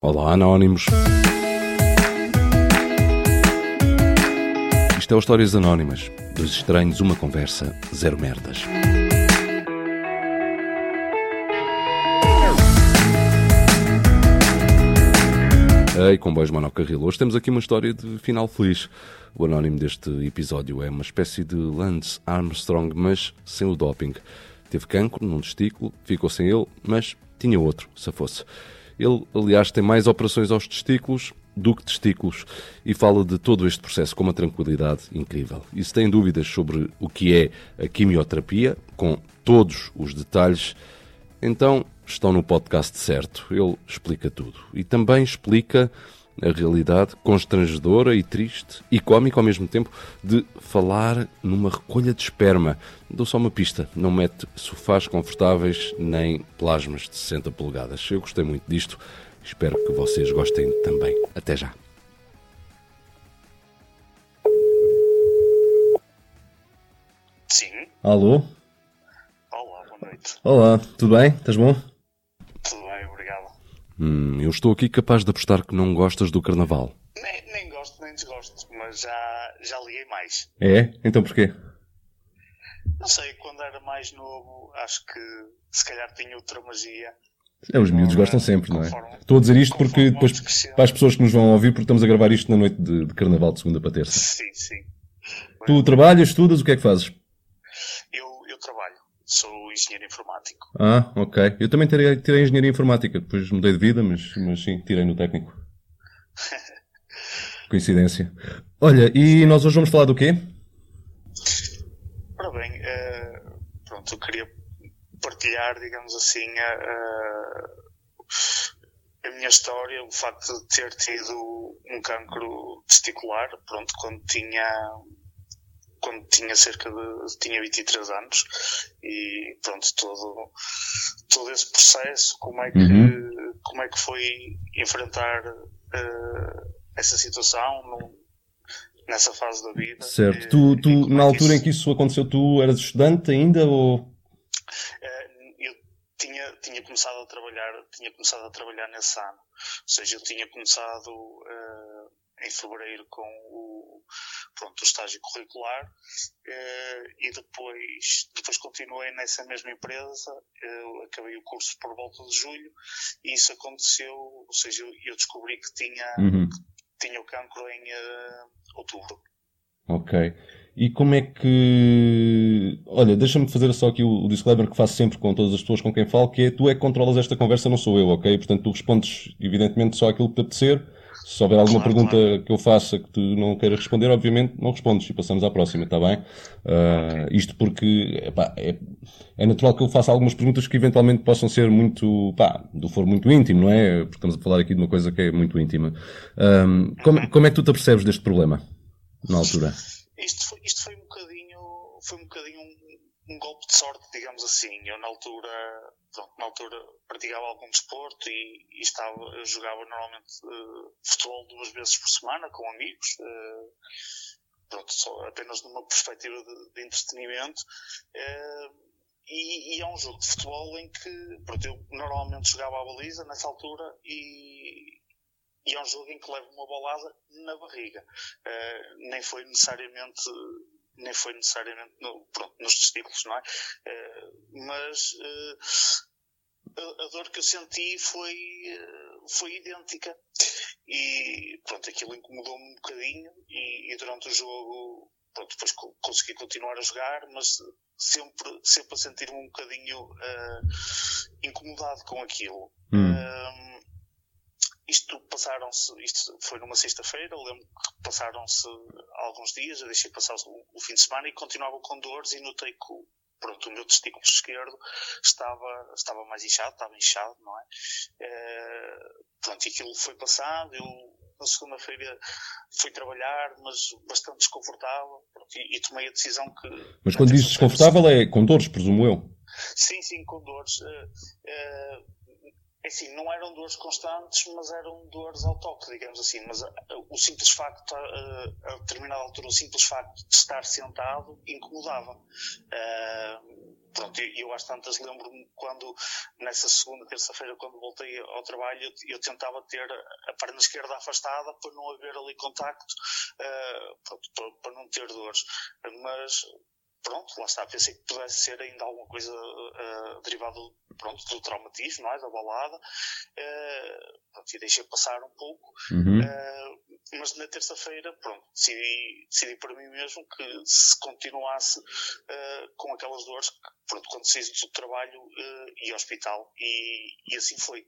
Olá, Anónimos. Isto é o Histórias Anónimas. Dos estranhos, uma conversa, zero merdas. Ei, comboios monocarril. Hoje temos aqui uma história de final feliz. O anónimo deste episódio é uma espécie de Lance Armstrong, mas sem o doping. Teve cancro num testículo, ficou sem ele, mas tinha outro, se fosse. Ele, aliás, tem mais operações aos testículos do que testículos e fala de todo este processo com uma tranquilidade incrível. E se tem dúvidas sobre o que é a quimioterapia, com todos os detalhes, então estão no podcast certo. Ele explica tudo. E também explica a realidade constrangedora e triste e cómica ao mesmo tempo de falar numa recolha de esperma. Dou só uma pista, não mete sofás confortáveis nem plasmas de 60 polegadas. Eu gostei muito disto, espero que vocês gostem também. Até já. Sim. Alô? Olá, boa noite. Olá, tudo bem? Estás bom? Hum, eu estou aqui capaz de apostar que não gostas do carnaval. Nem, nem gosto nem desgosto, mas já, já liguei mais. É? Então porquê? Não sei, quando era mais novo, acho que se calhar tinha outra magia. É, os miúdos gostam sempre, não é? Conforme- Estou a dizer isto porque depois, para as pessoas que nos vão ouvir, porque estamos a gravar isto na noite de, de carnaval, de segunda para terça. Sim, sim. Tu trabalhas, estudas, o que é que fazes? Sou engenheiro informático. Ah, ok. Eu também tirei, tirei engenharia informática, depois mudei de vida, mas, mas sim, tirei no técnico. Coincidência. Olha, e nós hoje vamos falar do quê? Ora bem, eh, pronto, eu queria partilhar, digamos assim, a, a- a minha história, o facto de ter tido um cancro testicular, pronto, quando tinha quando tinha cerca de tinha 23 anos e pronto todo todo esse processo como é que Uhum. como é que foi enfrentar eh, essa situação num- nessa fase da vida Certo. Eh, Tu, e tu como na é altura em isso- que isso aconteceu, tu eras estudante ainda ou... Eh, eu tinha, tinha começado a trabalhar, tinha começado a trabalhar nesse ano. Ou seja, eu tinha começado eh, em fevereiro com o, pronto, o estágio curricular eh, e depois, depois continuei nessa mesma empresa. Eu acabei o curso por volta de julho e isso aconteceu, ou seja, eu, descobri que tinha, Uhum. tinha o cancro em eh, outubro. Ok. E como é que. Olha, deixa-me fazer só aqui o, o disclaimer que faço sempre com todas as pessoas com quem falo, que é tu é que controlas esta conversa, não sou eu, ok? Portanto, tu respondes, evidentemente, só aquilo que te apetecer. Se houver alguma Claro, pergunta claro. que eu faça que tu não queiras responder, obviamente não respondes e passamos à próxima, está bem? Ah, Isto porque epá, é, é natural que eu faça algumas perguntas que eventualmente possam ser muito, pá, do foro muito íntimo, não é? Porque estamos a falar aqui de uma coisa que é muito íntima. Ahm, como, como é que tu te apercebes deste problema, na altura? Isto foi, isto foi um bocadinho, foi um bocadinho um, golpe de sorte, digamos assim. Eu na altura, pronto, na altura praticava algum desporto e, e estava, jogava normalmente eh, futebol duas vezes por semana com amigos. eh, pronto, só apenas numa perspectiva de, de entretenimento. eh, e, e é um jogo de futebol em que pronto, eu normalmente jogava a baliza nessa altura e, e é um jogo em que levo uma bolada na barriga. Uh, nem foi necessariamente nem foi necessariamente no, pronto, nos testículos, não é? Uh, mas uh, a, a dor que eu senti foi, uh, foi idêntica. E pronto, aquilo incomodou-me um bocadinho e, e durante o jogo pronto, depois co- consegui continuar a jogar, mas sempre, sempre a sentir-me um bocadinho incomodado com aquilo. Hum. Um, isto passaram-se, isto foi numa sexta-feira, lembro que passaram-se alguns dias, eu deixei passar o, o fim de semana e continuava com dores e notei que pronto, o meu testículo esquerdo estava, estava mais inchado, estava inchado, não é? Eh, pronto, e aquilo foi passado, eu na segunda-feira fui trabalhar, mas bastante desconfortável, e, e tomei a decisão que... Mas quando dizes terça-feira desconfortável é com dores, presumo eu. Sim, sim, com dores. Eh, é assim, não eram dores constantes, mas eram dores ao toque, digamos assim. Mas uh, o simples facto, uh, a determinada altura, o simples facto de estar sentado incomodava. Uh, pronto, eu, eu às tantas lembro-me quando, nessa segunda, terça-feira, quando voltei ao trabalho, eu, eu, tentava ter a perna esquerda afastada para não haver ali contacto, uh, pronto, para, para, não ter dores. Mas pronto, lá está, pensei que pudesse ser ainda alguma coisa uh, derivada pronto, do traumatismo, não é? Da balada, uh, pronto, e deixei passar um pouco, uhum. uh, mas na terça-feira, pronto, decidi, decidi para mim mesmo que se continuasse com aquelas dores, que, pronto, quando saísse do trabalho e hospital, e, e assim foi.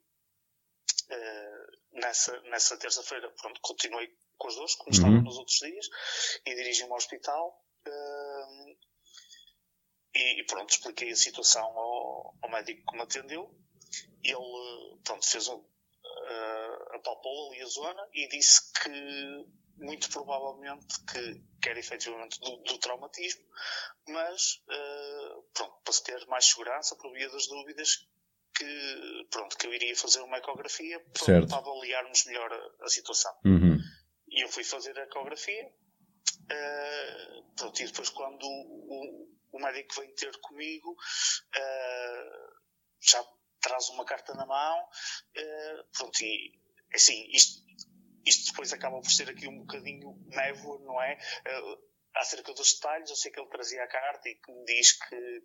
nessa nessa terça-feira, pronto, continuei com as dores, como uhum. estava nos outros dias, e dirigi-me ao hospital. E, e pronto, expliquei a situação ao, ao, médico que me atendeu. Ele, pronto, fez um, uh, apalpou ali a zona e disse que muito provavelmente que, que era efetivamente do, do traumatismo, mas uh, pronto, para se ter mais segurança, por via das dúvidas, que pronto, que eu iria fazer uma ecografia para, para avaliarmos melhor a, a situação. Uhum. E eu fui fazer a ecografia. Uh, pronto, e depois quando o, o médico vem ter comigo, uh, já traz uma carta na mão, uh, pronto, e assim, isto, isto depois acaba por ser aqui um bocadinho névoa, não é? Uh, acerca dos detalhes, eu sei que ele trazia a carta e que me diz que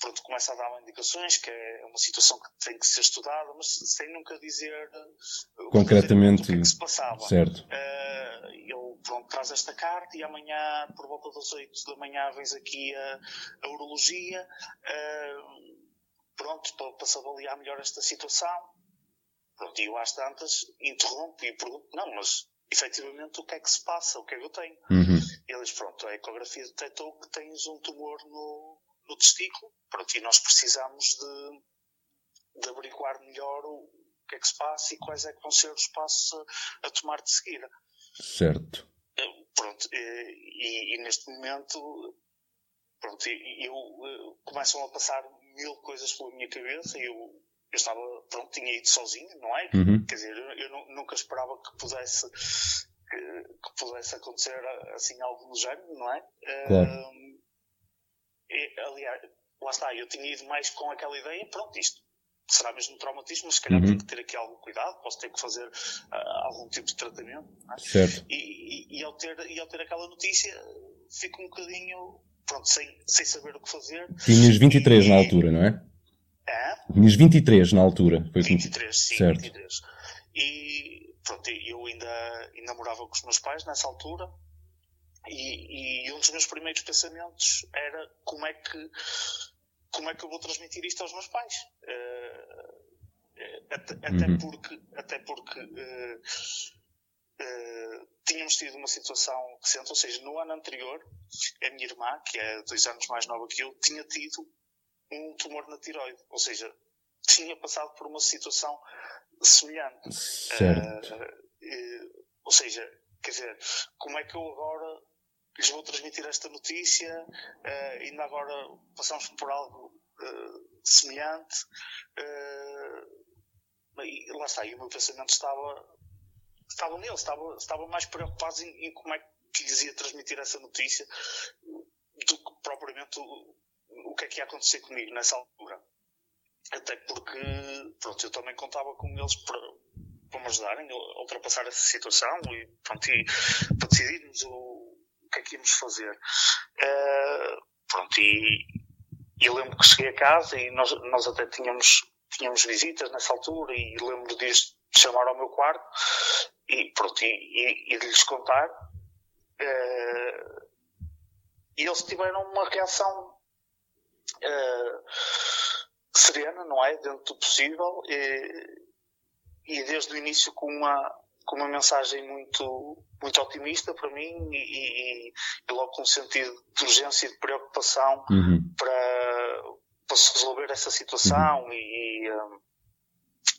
pronto, começa a dar indicações que é uma situação que tem que ser estudada, mas sem nunca dizer concretamente o que, é que se passava. Certo. Uh, ele pronto, traz esta carta e amanhã, por volta das 8 da manhã, vens aqui a, a urologia, uh, pronto, para, para se avaliar melhor esta situação. Pronto, e eu às tantas interrompo e pergunto, não, mas efetivamente o que é que se passa, o que é que eu tenho? Uhum. Eles, pronto, a ecografia detectou que tens um tumor no, no testículo, pronto, e nós precisamos de, de averiguar melhor o, o que é que se passa e quais é que vão ser os passos a, a tomar de seguida. Certo. Eh, pronto, e, e, neste momento, pronto, eu, eu começam a passar mil coisas pela minha cabeça e eu, eu estava, pronto, tinha ido sozinho, não é? Uhum. Quer dizer, eu, eu nunca esperava que pudesse que, que, pudesse acontecer assim algo no género, não é? Claro. E, aliás, lá está, eu tinha ido mais com aquela ideia, pronto, isto será mesmo traumatismo, mas se calhar uhum. tenho que ter aqui algum cuidado, posso ter que fazer uh, algum tipo de tratamento. É? Certo. E, e, e, ao ter, e ao ter aquela notícia, fico um bocadinho, pronto, sem, sem saber o que fazer. Tinhas 23 e, na altura, não é? É? Tinhas 23 na altura. Foi 23, sim, certo. 23. E pronto, eu ainda, ainda morava com os meus pais nessa altura e, e, um dos meus primeiros pensamentos era como é que como é que eu vou transmitir isto aos meus pais? Uh, até, até uhum. porque, até porque uh, uh, tínhamos tido uma situação recente, ou seja, no ano anterior, a minha irmã, que é dois anos mais nova que eu, tinha tido um tumor na tiroide, ou seja, tinha passado por uma situação semelhante. Certo. ou seja, quer dizer, como é que eu agora lhes vou transmitir esta notícia. Uh, ainda agora passamos por algo uh, semelhante. Uh, e lá está, e o meu pensamento estava, estava nele, estava, estava mais preocupado em, em como é que lhes ia transmitir essa notícia do que propriamente o, o que é que ia acontecer comigo nessa altura. Até porque, pronto, eu também contava com eles para, para me ajudarem a ultrapassar essa situação e, pronto, e para decidirmos o, que é que íamos fazer. Uh, pronto, e, e lembro que cheguei a casa e nós, nós até tínhamos, tínhamos visitas nessa altura e lembro de chamar ao meu quarto e pronto, e, e, e de lhes contar. Uh, e eles tiveram uma reação uh, serena, não é? Dentro do possível e, e desde o início com uma, com uma mensagem muito, muito otimista para mim e, e, e logo com um sentido de urgência e de preocupação uhum. para, para se resolver essa situação uhum. e, um,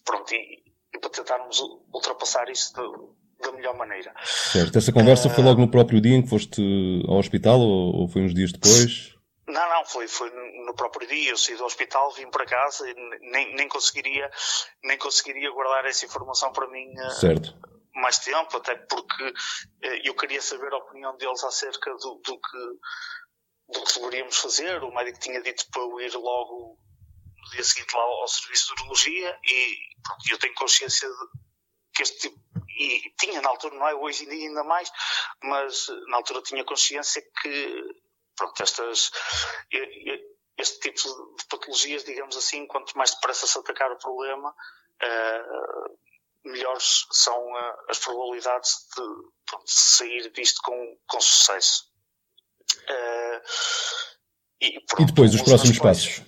pronto, e, e, para tentarmos ultrapassar isso de, da melhor maneira. Certo. Essa conversa uh, foi logo no próprio dia em que foste ao hospital ou, ou foi uns dias depois? Não, não, foi, foi no próprio dia. Eu saí do hospital, vim para casa e nem, nem, conseguiria, nem conseguiria guardar essa informação para mim eh, certo. mais tempo, até porque eh, eu queria saber a opinião deles acerca do, do, que, do que deveríamos fazer. O médico tinha dito para eu ir logo no dia seguinte lá ao serviço de urologia e pronto, eu tenho consciência de que este tipo, e tinha na altura, não é hoje ainda mais, mas na altura tinha consciência que pronto, estas, este tipo de patologias, digamos assim, quanto mais depressa se atacar o problema, uh, melhores são uh, as probabilidades de, pronto, sair disto com, com sucesso. Uh, e, pronto, e, depois, os próximos passos?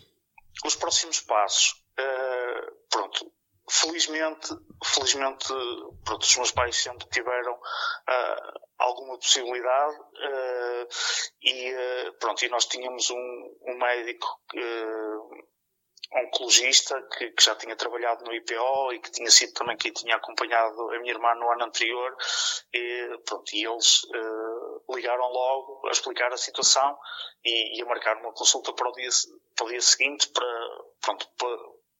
Os próximos passos. pronto, felizmente, felizmente, pronto, os meus pais sempre tiveram uh, alguma possibilidade uh, e uh, pronto, e nós tínhamos um, um médico oncologista que, que, já tinha trabalhado no IPO e que tinha sido também quem tinha acompanhado a minha irmã no ano anterior e, pronto, e eles ligaram logo a explicar a situação e, e, a marcar uma consulta para o dia, para o dia seguinte para, pronto, para,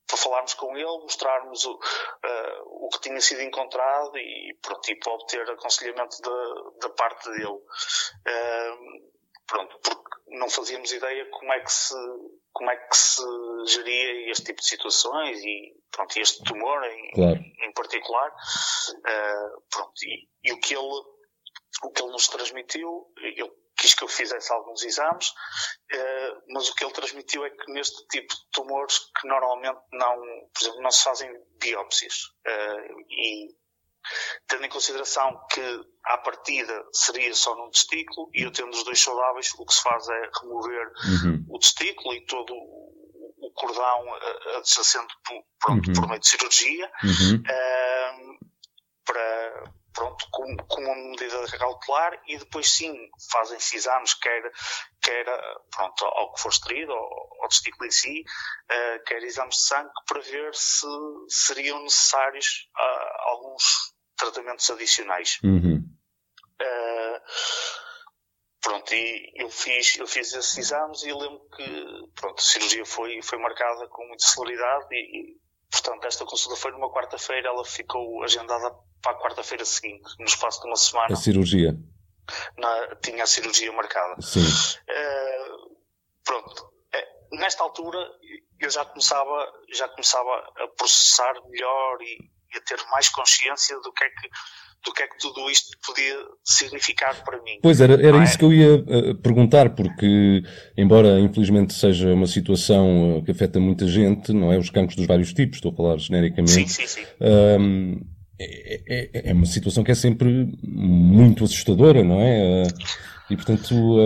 para falarmos com ele, mostrarmos o, uh, o que tinha sido encontrado e, pronto, e para obter aconselhamento da, da parte dele. Uh, pronto, porque não fazíamos ideia como é que se, como é que se geria este tipo de situações e, pronto, este tumor em, claro. em particular. Uh, pronto, e, e, o que ele, o que ele nos transmitiu, ele quis que eu fizesse alguns exames, uh, mas o que ele transmitiu é que neste tipo de tumores que normalmente não, por exemplo, não se fazem biópsias. Uh, e tendo em consideração que à partida seria só num testículo e eu tendo os dois saudáveis, o que se faz é remover uhum. o testículo e todo o cordão adjacente por, pronto, uhum. por meio de cirurgia uhum. uh, para pronto, com, com uma medida cautelar e depois sim fazem-se exames, quer, quer pronto, ao que for extraído, ao, ao testículo em si, uh, quer exames de sangue, para ver se seriam necessários uh, alguns tratamentos adicionais. Uhum. Uh, pronto, e eu fiz, eu fiz esses exames e lembro que pronto, a cirurgia foi, foi marcada com muita celeridade e, e portanto esta consulta foi numa quarta-feira, ela ficou agendada para a quarta-feira seguinte, no espaço de uma semana. A cirurgia? Na, tinha a cirurgia marcada. Sim. Uh, pronto. Uh, nesta altura eu já começava, já começava a processar melhor e, e, a ter mais consciência do que é que do que é que tudo isto podia significar para mim. Pois era, era isso é? que eu ia uh, perguntar, porque embora infelizmente seja uma situação que afeta muita gente, não é? Os cancros dos vários tipos, estou a falar genericamente. Sim, sim, sim. É, é, é, uma situação que é sempre muito assustadora, não é? E portanto,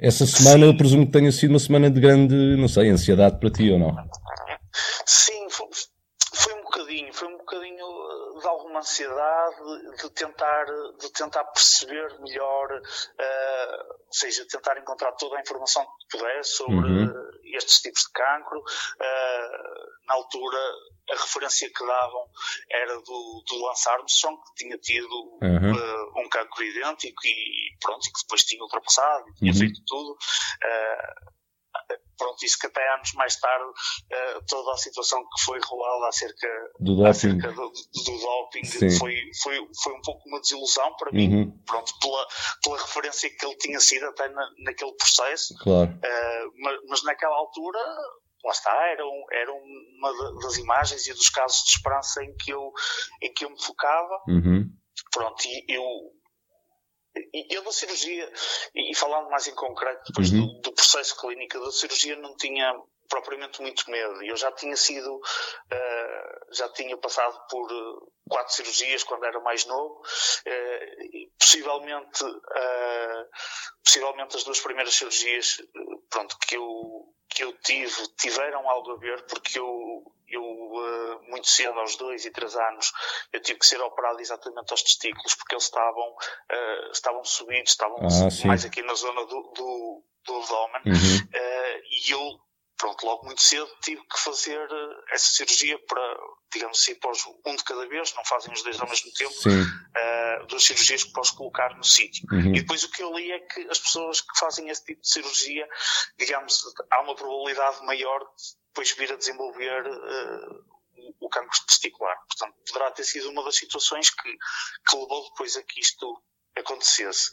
essa semana eu presumo que tenha sido uma semana de grande, não sei, ansiedade para ti ou não? Sim, foi um bocadinho, foi um bocadinho de alguma ansiedade de tentar, de tentar perceber melhor, uh, ou seja, tentar encontrar toda a informação que pudesse sobre uhum. estes tipos de cancro. Uh, na altura, a referência que davam era do, do Lance Armstrong, que tinha tido uhum. uh, um cancro idêntico e pronto, e que depois tinha ultrapassado, tinha uhum. feito tudo. Uh, pronto, isso que até anos mais tarde uh, toda a situação que foi rolada acerca do doping, acerca do, do doping foi, foi, foi um pouco uma desilusão para mim, uhum. pronto, pela, pela referência que ele tinha sido até na, naquele processo. Claro. Uh, mas, mas naquela altura lá está, era, um, era uma das imagens e dos casos de esperança em que eu, em que eu me focava. Uhum. Pronto, e eu, eu da cirurgia, e falando mais em concreto depois uhum. do, do, processo clínico da cirurgia, não tinha propriamente muito medo. Eu já tinha sido, uh, já tinha passado por uh, quatro cirurgias quando era mais novo. Uh, possivelmente, possivelmente as duas primeiras cirurgias, pronto, que eu que eu tive tiveram algo a ver porque eu, eu uh, muito cedo, aos dois e três anos, eu tive que ser operado exatamente aos testículos porque eles estavam, uh, estavam subidos, estavam ah, mais aqui na zona do, do, do abdômen uhum. uh, e eu pronto, logo muito cedo tive que fazer eh, essa cirurgia para, digamos assim, pós um de cada vez, não fazem os dois ao mesmo tempo, duas cirurgias que posso colocar no sítio. Uhum. E depois o que eu li é que as pessoas que fazem esse tipo de cirurgia, digamos, há uma probabilidade maior de depois vir a desenvolver uh, o cancro testicular. Portanto, poderá ter sido uma das situações que, que levou depois a que isto acontecesse.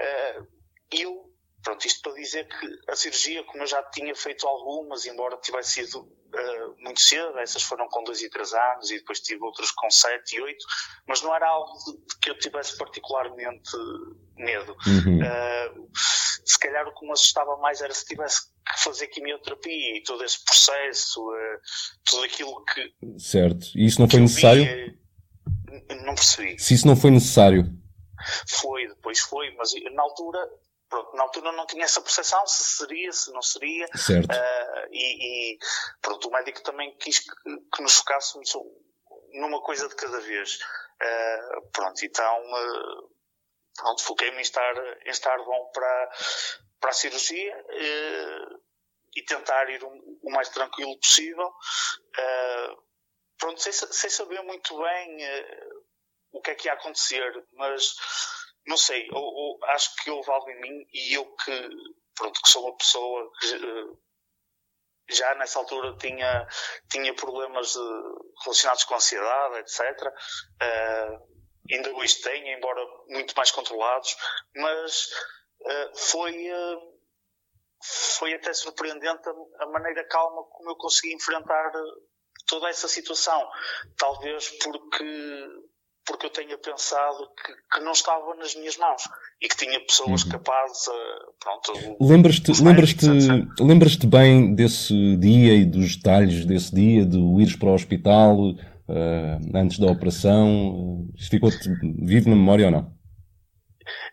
Uh, eu Pronto, isto para dizer que a cirurgia, como eu já tinha feito algumas, embora tivesse sido uh, muito cedo, essas foram com 2 e 3 anos e depois tive outras com 7 e 8, mas não era algo de, que eu tivesse particularmente medo. Uhum. Uh, se calhar o que me assustava mais era se tivesse que fazer quimioterapia e todo esse processo, uh, tudo aquilo que. Certo. E isso não foi necessário? Não percebi. Se isso não foi necessário? Foi, depois foi, mas na altura pronto, na altura não tinha essa percepção se seria, se não seria. Certo. Uh, e, e, pronto, o médico também quis que, que nos focássemos numa coisa de cada vez. Uh, pronto, então uh, pronto, foquei-me em estar, em estar bom para, para a cirurgia e tentar ir o, o mais tranquilo possível. pronto, sem, sem saber muito bem o que é que ia acontecer, mas não sei, ou, ou, acho que houve algo em mim e eu que, pronto, que sou uma pessoa que uh, já nessa altura tinha, tinha problemas de, relacionados com ansiedade, etc. Uh, eh, ainda hoje tenho, embora muito mais controlados, mas uh, foi, foi até surpreendente a, a, maneira calma como eu consegui enfrentar toda essa situação. Talvez porque porque eu tenha pensado que, que, não estava nas minhas mãos e que tinha pessoas uhum. capazes a, pronto, lembras-te lembras-te lembras-te bem desse dia e dos detalhes desse dia de ires para o hospital uh, antes da operação isto ficou-te vivo na memória ou não?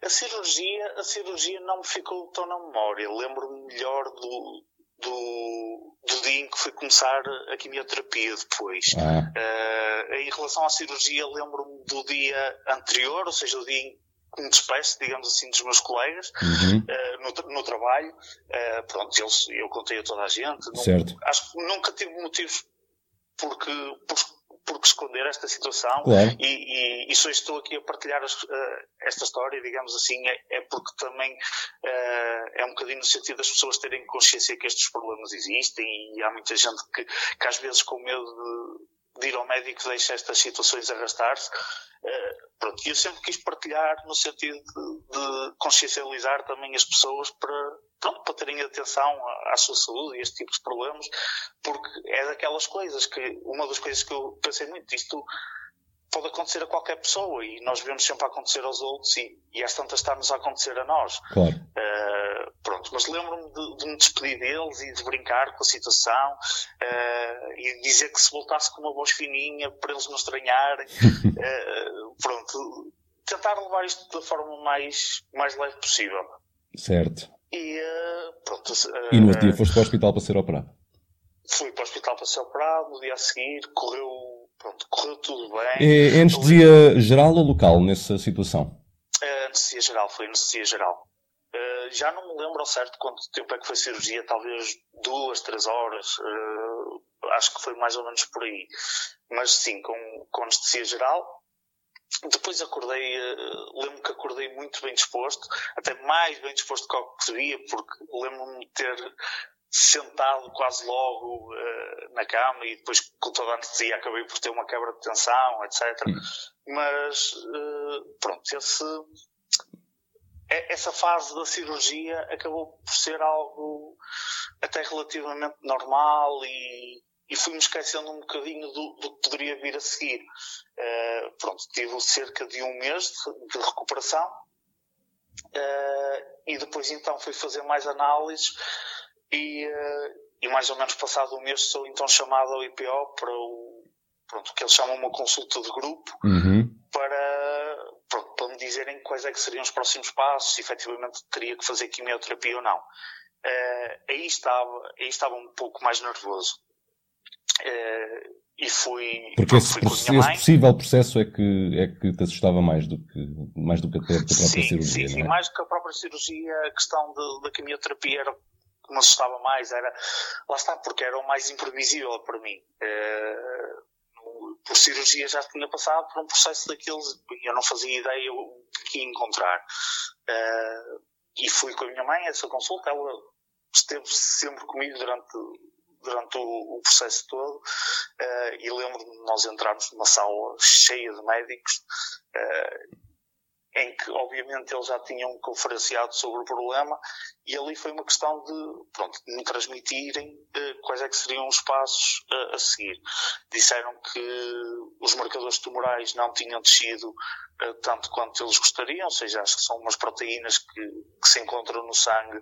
A cirurgia, a cirurgia não me ficou tão na memória. Lembro-me melhor do, do, do dia em que fui começar a quimioterapia depois. Ah. Uh, em relação à cirurgia, lembro-me do dia anterior, ou seja, o dia em que me despeço, digamos assim, dos meus colegas uhum. uh, no, no, trabalho. Uh, pronto, eu, eu contei a toda a gente. Certo. acho que nunca tive motivos porque, por, por que esconder esta situação claro. e, e, e só estou aqui a partilhar as, uh, esta história, digamos assim, é, é porque também uh, é um bocadinho no sentido das pessoas terem consciência que estes problemas existem e há muita gente que, que às vezes com medo de, de ir ao médico deixa estas situações arrastar-se. Uh, pronto, eu sempre quis partilhar no sentido de, de consciencializar também as pessoas para, pronto, para terem atenção à, sua saúde e este tipo de problemas, porque é daquelas coisas que, uma das coisas que eu pensei muito, isto pode acontecer a qualquer pessoa e nós vemos sempre acontecer aos outros e, e às tantas está-nos a acontecer a nós. Claro. Uh, pronto, mas lembro-me de, de, me despedir deles e de brincar com a situação uh, e dizer que se voltasse com uma voz fininha para eles não estranharem. uh, pronto, tentar levar isto da forma mais, mais leve possível. Certo. E uh, pronto. Uh, e no outro dia foste para o hospital para ser operado? Fui para o hospital para ser operado, no dia a seguir correu, pronto, correu tudo bem. É, é anestesia geral ou local nessa situação? É anestesia geral, foi anestesia geral. Uh, já não me lembro ao certo quanto tempo é que foi a cirurgia, talvez duas, três horas, uh, acho que foi mais ou menos por aí. Mas sim, com, com anestesia geral, depois acordei, uh, lembro que muito bem disposto, até mais bem disposto do que devia, porque lembro-me de ter sentado quase logo uh, na cama e depois com toda a anestesia acabei por ter uma quebra de tensão, etc. Hum. Mas uh, pronto, esse, essa fase da cirurgia acabou por ser algo até relativamente normal e e fui-me esquecendo um bocadinho do, do, que poderia vir a seguir. Uh, pronto, tive cerca de um mês de, de recuperação uh, e depois então fui fazer mais análises e, uh, e mais ou menos passado um mês sou então chamado ao IPO para o pronto, que eles chamam uma consulta de grupo uhum. para, pronto, para me dizerem quais é que seriam os próximos passos, se efetivamente teria que fazer quimioterapia ou não. aí, estava, aí estava um pouco mais nervoso. Uh, e fui. Porque esse, fui esse possível processo é que, é que te assustava mais do que, mais do que a, própria sim, cirurgia. Sim, sim, é? mais do que a própria cirurgia, a questão da quimioterapia era que me assustava mais era, lá está, porque era o mais imprevisível para mim. Uh, por cirurgia já tinha passado por um processo daqueles, eu não fazia ideia o que ia encontrar. Uh, e fui com a minha mãe a essa consulta, ela esteve sempre comigo durante durante o, o processo todo uh, e lembro-me de nós entrarmos numa sala cheia de médicos uh, em que obviamente eles já tinham conferenciado sobre o problema e ali foi uma questão de, pronto, de me transmitirem uh, quais é que seriam os passos uh, a seguir. Disseram que os marcadores tumorais não tinham descido uh, tanto quanto eles gostariam, ou seja, acho que são umas proteínas que, que se encontram no sangue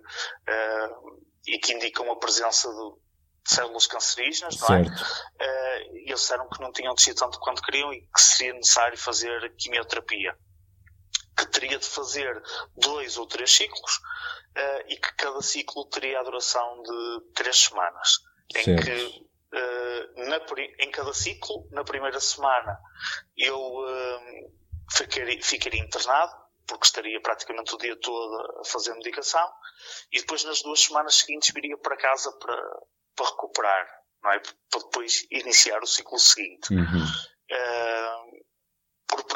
e que indicam a presença de células cancerígenas, não é? Uh, eles disseram que não tinham descido tanto quanto queriam e que seria necessário fazer quimioterapia que teria de fazer dois ou três ciclos uh, e que cada ciclo teria a duração de três semanas. Certo. Em que uh, na, em cada ciclo, na primeira semana, eu uh, ficaria, ficaria internado, porque estaria praticamente o dia todo a fazer medicação, e depois nas duas semanas seguintes viria para casa para, para recuperar, não é? Para depois iniciar o ciclo seguinte. Uhum. Uh,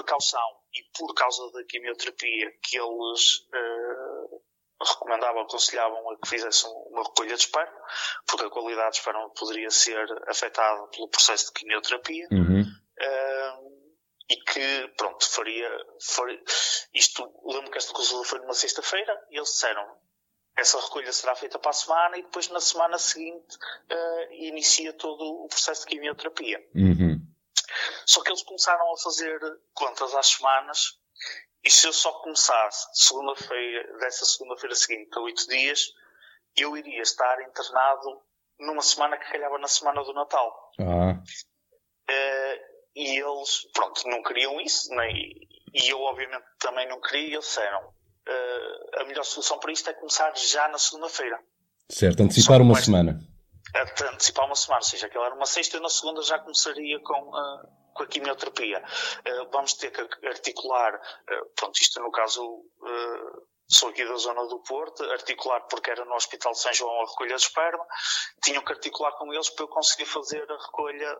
precaução e por causa da quimioterapia que eles uh, recomendavam, aconselhavam a que fizessem uma recolha de esperma, porque a qualidade de esperma poderia ser afetada pelo processo de quimioterapia. Uhum. Uh, e que, pronto, faria, faria isto, lembro que esta consulta foi numa sexta-feira e eles disseram essa recolha será feita para a semana e depois na semana seguinte uh, inicia todo o processo de quimioterapia. Uhum. Só que eles começaram a fazer contas às semanas e se eu só começasse segunda-feira, dessa segunda-feira seguinte a oito dias, eu iria estar internado numa semana que calhava na semana do Natal. Ah. Uh, e eles, pronto, não queriam isso, nem, e eu obviamente também não queria, e eles disseram, uh, a melhor solução para isto é começar já na segunda-feira. Certo, antecipar uma semana antecipar uma semana, ou seja, aquela era uma sexta e na segunda já começaria com, uh, com a quimioterapia. Uh, vamos ter que articular, uh, pronto, isto no caso sou aqui da zona do Porto, articular porque era no Hospital de São João a recolha de esperma, tinham que articular com eles para eu conseguir fazer a recolha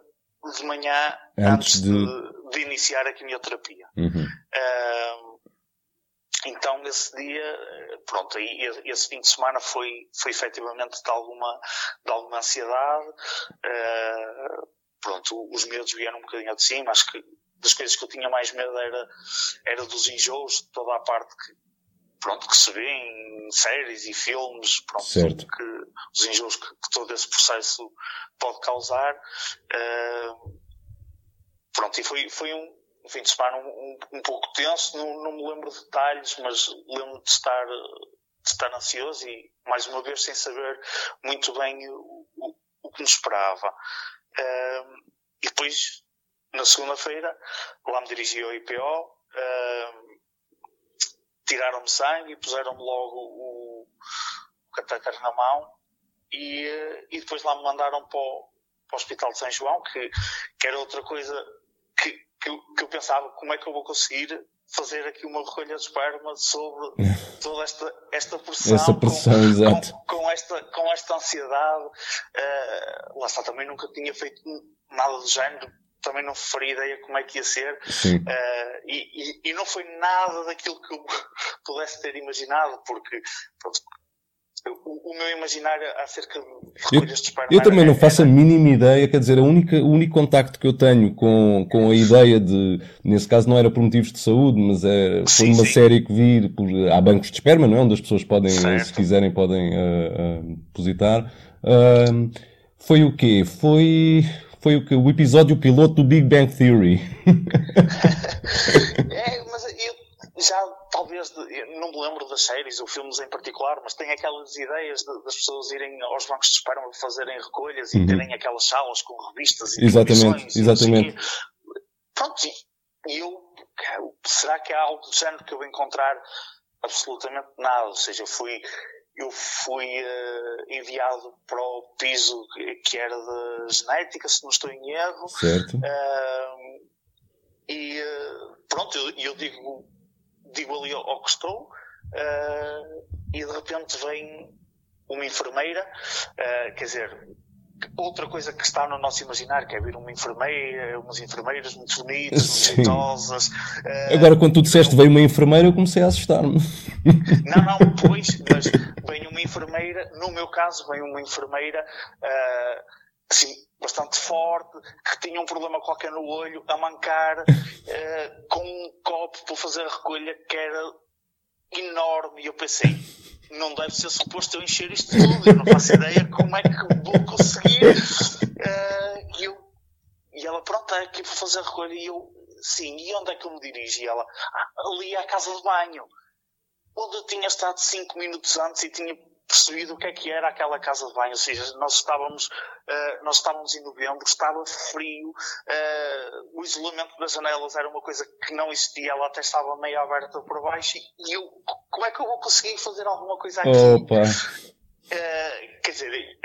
de manhã antes, antes de... De, de... iniciar a quimioterapia. Uhum. Então, esse dia, pronto, aí, esse fim de semana foi, foi efetivamente de alguma, de alguma ansiedade. Uh, pronto, os medos vieram um bocadinho de cima. Acho que das coisas que eu tinha mais medo era, era dos enjoos, toda a parte que, pronto, que se vê em séries e filmes, pronto, certo. que, os enjoos que, que, todo esse processo pode causar. Uh, pronto, e foi, foi um, um fim de semana um, um, um pouco tenso, não, não, me lembro de detalhes, mas lembro de estar, de estar ansioso e, mais uma vez, sem saber muito bem o, o, o que me esperava. E depois, na segunda-feira, lá me dirigi ao IPO, tiraram-me sangue e puseram-me logo o, o na mão e, e depois lá me mandaram para o, para o Hospital de São João, que, que era outra coisa que eu, que eu pensava como é que eu vou conseguir fazer aqui uma recolha de esperma sobre toda esta, esta pressão, Essa pressão com, exato. Com, com, esta, com esta ansiedade. Uh, lá está, também nunca tinha feito nada do género, também não faria ideia como é que ia ser. Uh, e, e, e, não foi nada daquilo que eu pudesse ter imaginado, porque pronto, o, o, meu imaginário acerca de recolhas de Eu também não faço a mínima ideia, quer dizer, a única, o único contacto que eu tenho com, com a ideia de, nesse caso não era por motivos de saúde, mas é, foi sim, uma sim. série que vi, por, há bancos de esperma, não é? Onde as pessoas podem, certo. se quiserem, podem uh, uh, depositar. Uh, foi o quê? Foi, foi o, que, o episódio piloto do Big Bang Theory. é, mas eu já talvez, não me lembro das séries ou filmes em particular, mas tem aquelas ideias de, das pessoas irem aos bancos de espera fazerem recolhas e uhum. terem aquelas salas com revistas e Exatamente, exatamente. E, pronto, e eu, será que há algo do género que eu vou encontrar? Absolutamente nada, ou seja, eu fui, eu fui uh, enviado para o piso que era de genética, se não estou em erro. Certo. Uh, e uh, pronto, eu, eu digo digo ali ao, que estou, uh, e de repente vem, uma enfermeira, uh, quer dizer, outra coisa que está no nosso imaginário, que é vir uma enfermeira, umas enfermeiras muito bonitas, muito jeitosas. Uh, Agora, quando tu disseste veio uma enfermeira, eu comecei a assustar-me. Não, não, pois, mas vem uma enfermeira, no meu caso, vem uma enfermeira, uh, assim, bastante forte, que tinha um problema qualquer no olho, a mancar, uh, com um copo para fazer a recolha que era enorme. E eu pensei, não deve ser suposto eu encher isto tudo, eu não faço ideia como é que vou conseguir. Uh, e, eu, e ela, pronto, é aqui para fazer a recolha. E eu, sim, e onde é que eu me dirijo? E ela, ah, ali à casa de banho. Onde eu tinha estado cinco minutos antes e tinha percebido o que é que era aquela casa de banho, ou seja, nós estávamos, uh, nós estávamos em novembro, estava frio, uh, o isolamento das janelas era uma coisa que não existia, ela até estava meio aberta por baixo e eu, como é que eu vou conseguir fazer alguma coisa aqui? Opa. Uh, quer dizer,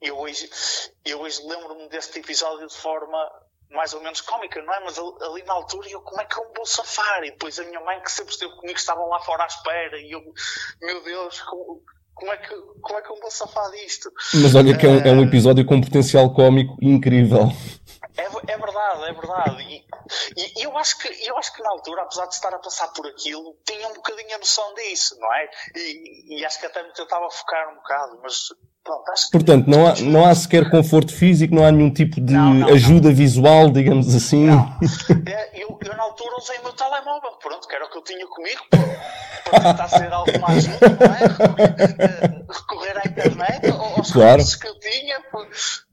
eu hoje, eu hoje lembro-me deste episódio de forma mais ou menos cómica, não é? Mas ali na altura eu, como é que eu vou safar? E depois a minha mãe, que sempre esteve comigo, estavam lá fora à espera, e eu, meu Deus, como, como é que, como é que eu vou safar disto? Mas olha que é um, é um eh, episódio com um potencial cómico incrível. É, é verdade, é verdade. E, e, eu, acho que, eu acho que na altura, apesar de estar a passar por aquilo, tinha um bocadinho a noção disso, não é? E, e acho que até me tentava focar um bocado, mas pronto, acho que... Portanto, não há, não há sequer conforto físico, não há nenhum tipo de não, não, ajuda não. visual, digamos assim. É, eu, eu na altura usei o meu telemóvel, pronto, que era o que eu tinha comigo, para, tentar ser algo mais útil, não é? Recorrer à internet, aos claro. que eu tinha,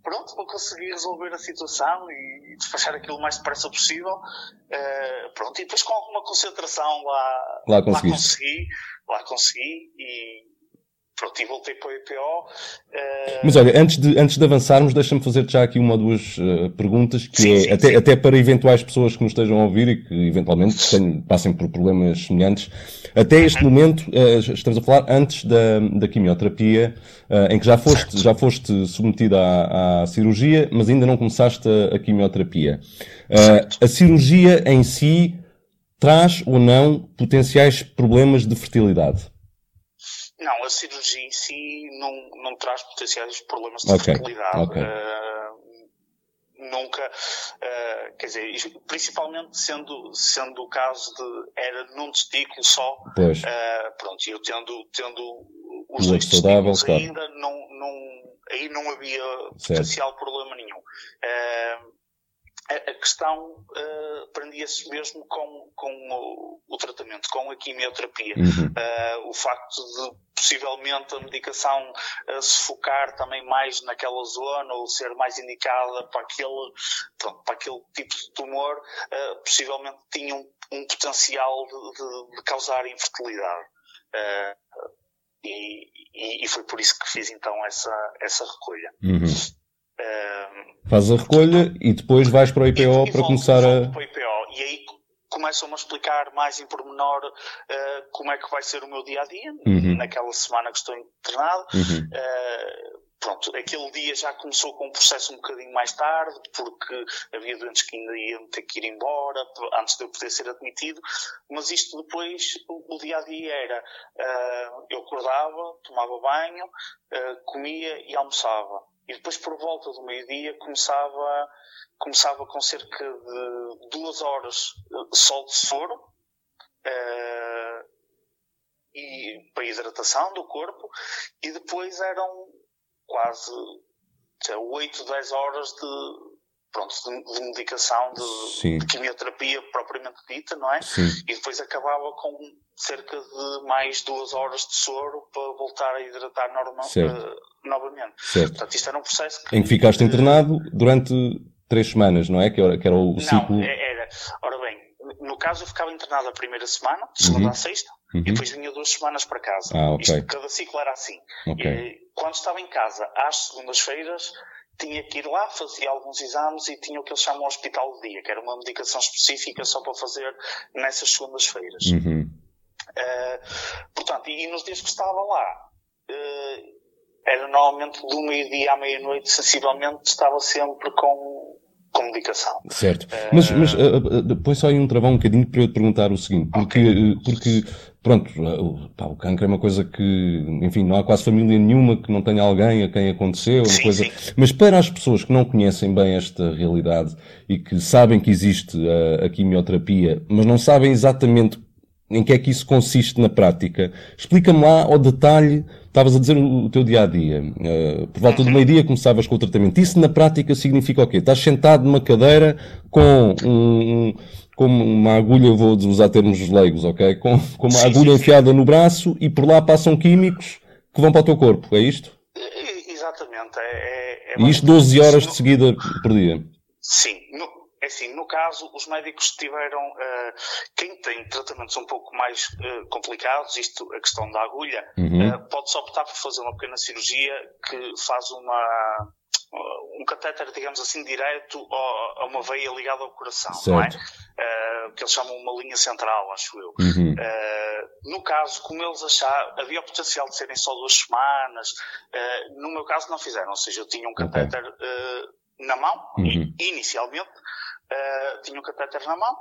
pronto, para conseguir resolver a situação e despachar aquilo o mais depressa possível. Uh, pronto, e depois com alguma concentração lá, lá, lá consegui, lá consegui e pronto, e voltei para o IPO. Uh... Eh, Mas olha, antes de, antes de avançarmos, deixa-me fazer já aqui uma ou duas uh, perguntas, que sim, é sim, até, sim. até para eventuais pessoas que nos estejam a ouvir e que eventualmente tenham, passem por problemas semelhantes. Até este uhum. momento, uh, estamos a falar antes da, da quimioterapia, em que já foste, já foste submetida à, à, cirurgia, mas ainda não começaste a, a quimioterapia. a cirurgia em si traz ou não potenciais problemas de fertilidade? Não, a cirurgia em si não, não traz potenciais problemas de okay. fertilidade. Okay. Uh, nunca, uh, quer dizer, principalmente sendo, sendo o caso de, era num testículo só, pois. Uh, pronto, eu tendo, tendo os dois testículos ainda, não, não, aí não havia certo. potencial problema nenhum. A questão uh, prendia-se mesmo com, com o, o, tratamento, com a quimioterapia. Uhum. Uh, o facto de possivelmente a medicação uh, se focar também mais naquela zona ou ser mais indicada para aquele, pronto, para aquele tipo de tumor, uh, possivelmente tinha um, um potencial de, de, de, causar infertilidade. E, e, e, foi por isso que fiz então essa, essa recolha. Uhum. Faz a recolha e depois vais para o IPO e, para começar a. Para o IPO. E aí começam-me a explicar mais em pormenor uh, como é que vai ser o meu dia a dia, uhum. naquela semana que estou internado. Uhum. Uh, pronto, aquele dia já começou com um processo um bocadinho mais tarde, porque havia doentes que ainda iam ter que ir embora antes de eu poder ser admitido, mas isto depois, o, o dia a dia era, uh, eu acordava, tomava banho, comia e almoçava e depois, por volta do meio-dia, começava, começava com cerca de duas horas de sol de soro uh, e para hidratação do corpo, e depois eram quase oito, dez horas de, pronto, de, medicação, de, de, quimioterapia propriamente dita, não é? Sim. E depois acabava com cerca de mais duas horas de soro para voltar a hidratar normal, uh, novamente. Certo. Portanto, isto era um processo que, Em que ficaste internado durante três semanas, não é? Que era, que era o ciclo... Não, é, era. Ora bem, no caso eu ficava internado a primeira semana, de segunda uhum. à sexta, uhum. e depois vinha duas semanas para casa. Ah, okay. Isto, cada ciclo era assim. Okay. E, quando estava em casa, às segundas-feiras, tinha que ir lá, fazia alguns exames e tinha o que eles chamam de hospital de dia, que era uma medicação específica só para fazer nessas segundas-feiras. Uhum. Uh, portanto, e nos dias que estava lá, uh, era normalmente do meio-dia à meia-noite, sensivelmente estava sempre com, com medicação. Certo. Mas, mas uh, põe só aí um travão um bocadinho para eu te perguntar o seguinte, porque, okay. porque pronto, o, pá, o cancro é uma coisa que, enfim, não há quase família nenhuma que não tenha alguém a quem aconteceu, sim, coisa... mas para as pessoas que não conhecem bem esta realidade e que sabem que existe a, a quimioterapia, mas não sabem exatamente em que é que isso consiste na prática, explica-me lá ao detalhe Estavas a dizer o teu dia a dia. Uh, por volta do uhum. meio-dia começavas com o tratamento. Isso na prática significa o quê? Estás sentado numa cadeira com um, um com uma agulha, vou usar termos leigos, ok? Com, com uma sim, agulha sim, enfiada no braço e por lá passam químicos que vão para o teu corpo, é isto? Exatamente. É, é, é e isto 12 horas de seguida por dia? Sim. No, é assim, no caso, os médicos tiveram, uh, quem tem tratamentos um pouco mais uh, complicados, isto, a questão da agulha, uhum. uh, pode-se optar por fazer uma pequena cirurgia que faz uma, um catéter, digamos assim, direto a uma veia ligada ao coração, certo. não é? Uh, que eles chamam uma linha central, acho eu. Uhum. Uh, no caso, como eles acharam, havia o potencial de serem só duas semanas, uh, no meu caso não fizeram, ou seja, eu tinha um catéter okay. na mão, uhum. inicialmente, tinham o catéter na mão.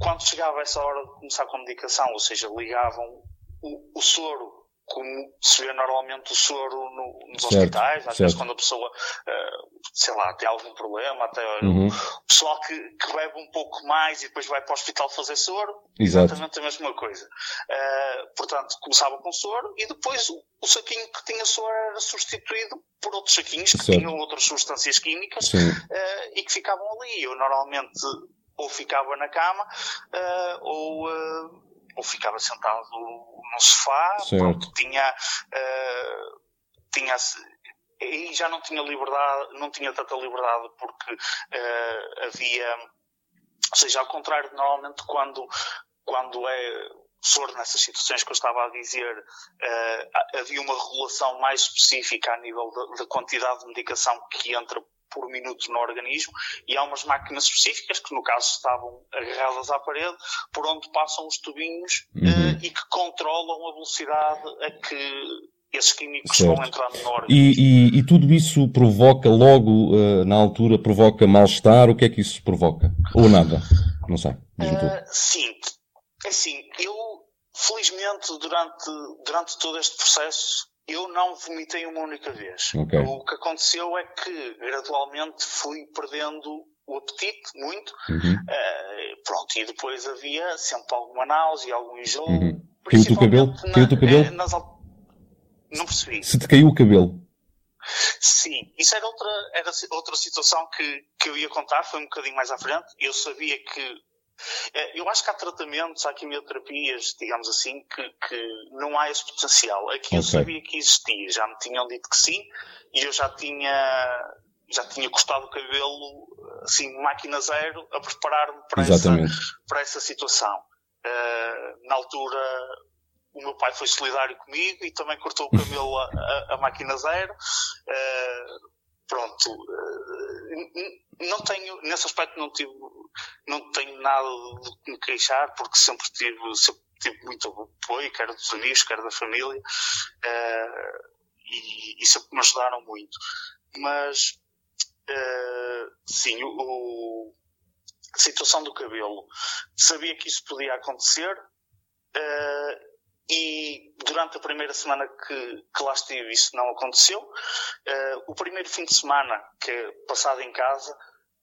Quando chegava essa hora de começar com a medicação, ou seja, ligavam o, o soro como se vê normalmente o soro no, nos certo, hospitais, às certo. vezes quando a pessoa, uh, sei lá, tem algum problema, até uhum. o pessoal que, que, bebe um pouco mais e depois vai para o hospital fazer soro, Exato. exatamente a mesma coisa. Uh, portanto, começava com soro e depois o, o, saquinho que tinha soro era substituído por outros saquinhos que certo. tinham outras substâncias químicas uh, e que ficavam ali. Eu normalmente ou ficava na cama ou ou ficava sentado no sofá, pronto, tinha, uh, tinha e já não tinha liberdade, não tinha tanta liberdade porque uh, havia, ou seja, ao contrário de normalmente quando, quando é soro nessas situações que eu estava a dizer, uh, havia uma regulação mais específica a nível da quantidade de medicação que entra por minuto no organismo e há umas máquinas específicas que no caso estavam agarradas à parede por onde passam os tubinhos uhum. uh, e que controlam a velocidade a que esses químicos certo. vão entrando no organismo. E, e, e tudo isso provoca logo uh, na altura provoca mal-estar? O que é que isso provoca? Ou nada? Não sei. Uh, sim, é assim, eu felizmente durante, durante todo este processo eu não vomitei uma única vez. Okay. O que aconteceu é que gradualmente fui perdendo o apetite muito. Uhum. Uh, pronto, e depois havia sempre alguma náusea, algum enjoo. Uhum. Caiu o cabelo? Na, caiu o cabelo? Eh, nas, não percebi. Se te caiu o cabelo? Sim, isso era outra, era outra situação que, que eu ia contar, foi um bocadinho mais à frente. Eu sabia que eu acho que há tratamentos, há quimioterapias, digamos assim, que, que não há esse potencial. Aqui okay. eu sabia que existia, já me tinham dito que sim, e eu já tinha, já tinha cortado o cabelo, assim, máquina zero, a preparar-me para essa, para essa situação. Uh, na altura, o meu pai foi solidário comigo e também cortou o cabelo a, a, a máquina zero. Uh, pronto, uh, não tenho, nesse aspecto não tive não tenho nada de me queixar, porque sempre tive, sempre tive muito apoio, quer dos amigos, quer da família, uh, e, e, sempre me ajudaram muito. Mas, uh, sim, o, o, a situação do cabelo, sabia que isso podia acontecer, e durante a primeira semana que, que lá estive isso não aconteceu. Uh, o primeiro fim de semana, que é passado em casa,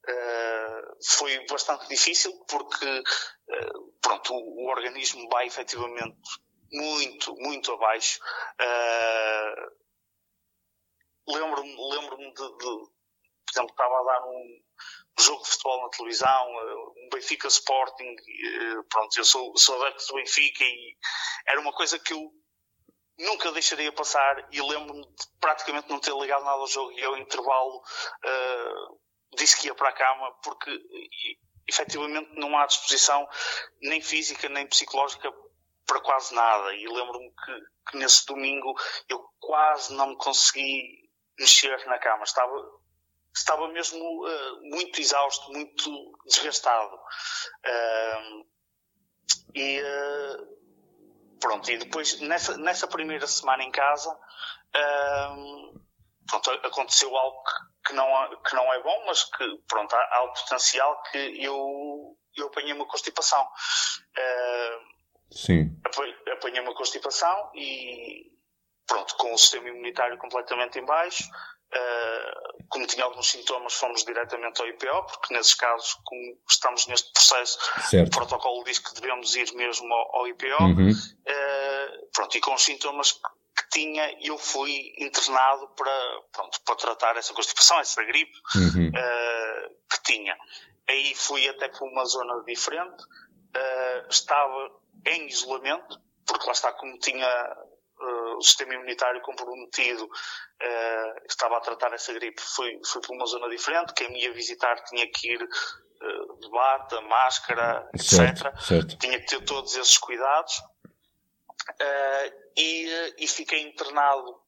Uh, foi bastante difícil porque uh, pronto, o, o, organismo vai efetivamente muito, muito abaixo. Lembro-me lembro de, de, por exemplo, estava a dar um jogo de futebol na televisão, um Benfica Sporting, pronto, eu sou, sou adepto do Benfica e era uma coisa que eu nunca deixaria passar e lembro-me de praticamente não ter ligado nada ao jogo e ao intervalo uh, disse que ia para a cama porque efetivamente não há disposição nem física nem psicológica para quase nada. E lembro-me que, que, nesse domingo eu quase não me consegui mexer na cama. Estava, estava mesmo uh, muito exausto, muito desgastado. Uh, e uh, pronto, e depois nessa, nessa primeira semana em casa pronto, aconteceu algo que que, não, que não é bom, mas que pronto, há, há o potencial que eu, eu apanhei uma constipação. Sim. Apanhei uma constipação e pronto, com o sistema imunitário completamente em baixo, Uh, como tinha alguns sintomas, fomos diretamente ao IPO, porque nesses casos, como estamos neste processo, certo. o protocolo diz que devemos ir mesmo ao, ao IPO. Uhum. Uh, pronto, e com os sintomas que tinha, eu fui internado para, pronto, para tratar essa constipação, essa gripe uhum. uh, que tinha. Aí fui até para uma zona diferente, estava em isolamento, porque lá está, como tinha uh, o sistema imunitário comprometido uh, estava a tratar essa gripe, fui, fui para uma zona diferente. Quem me ia visitar tinha que ir uh, de bata, máscara, certo, etc. Certo. Tinha que ter todos esses cuidados. E, e fiquei internado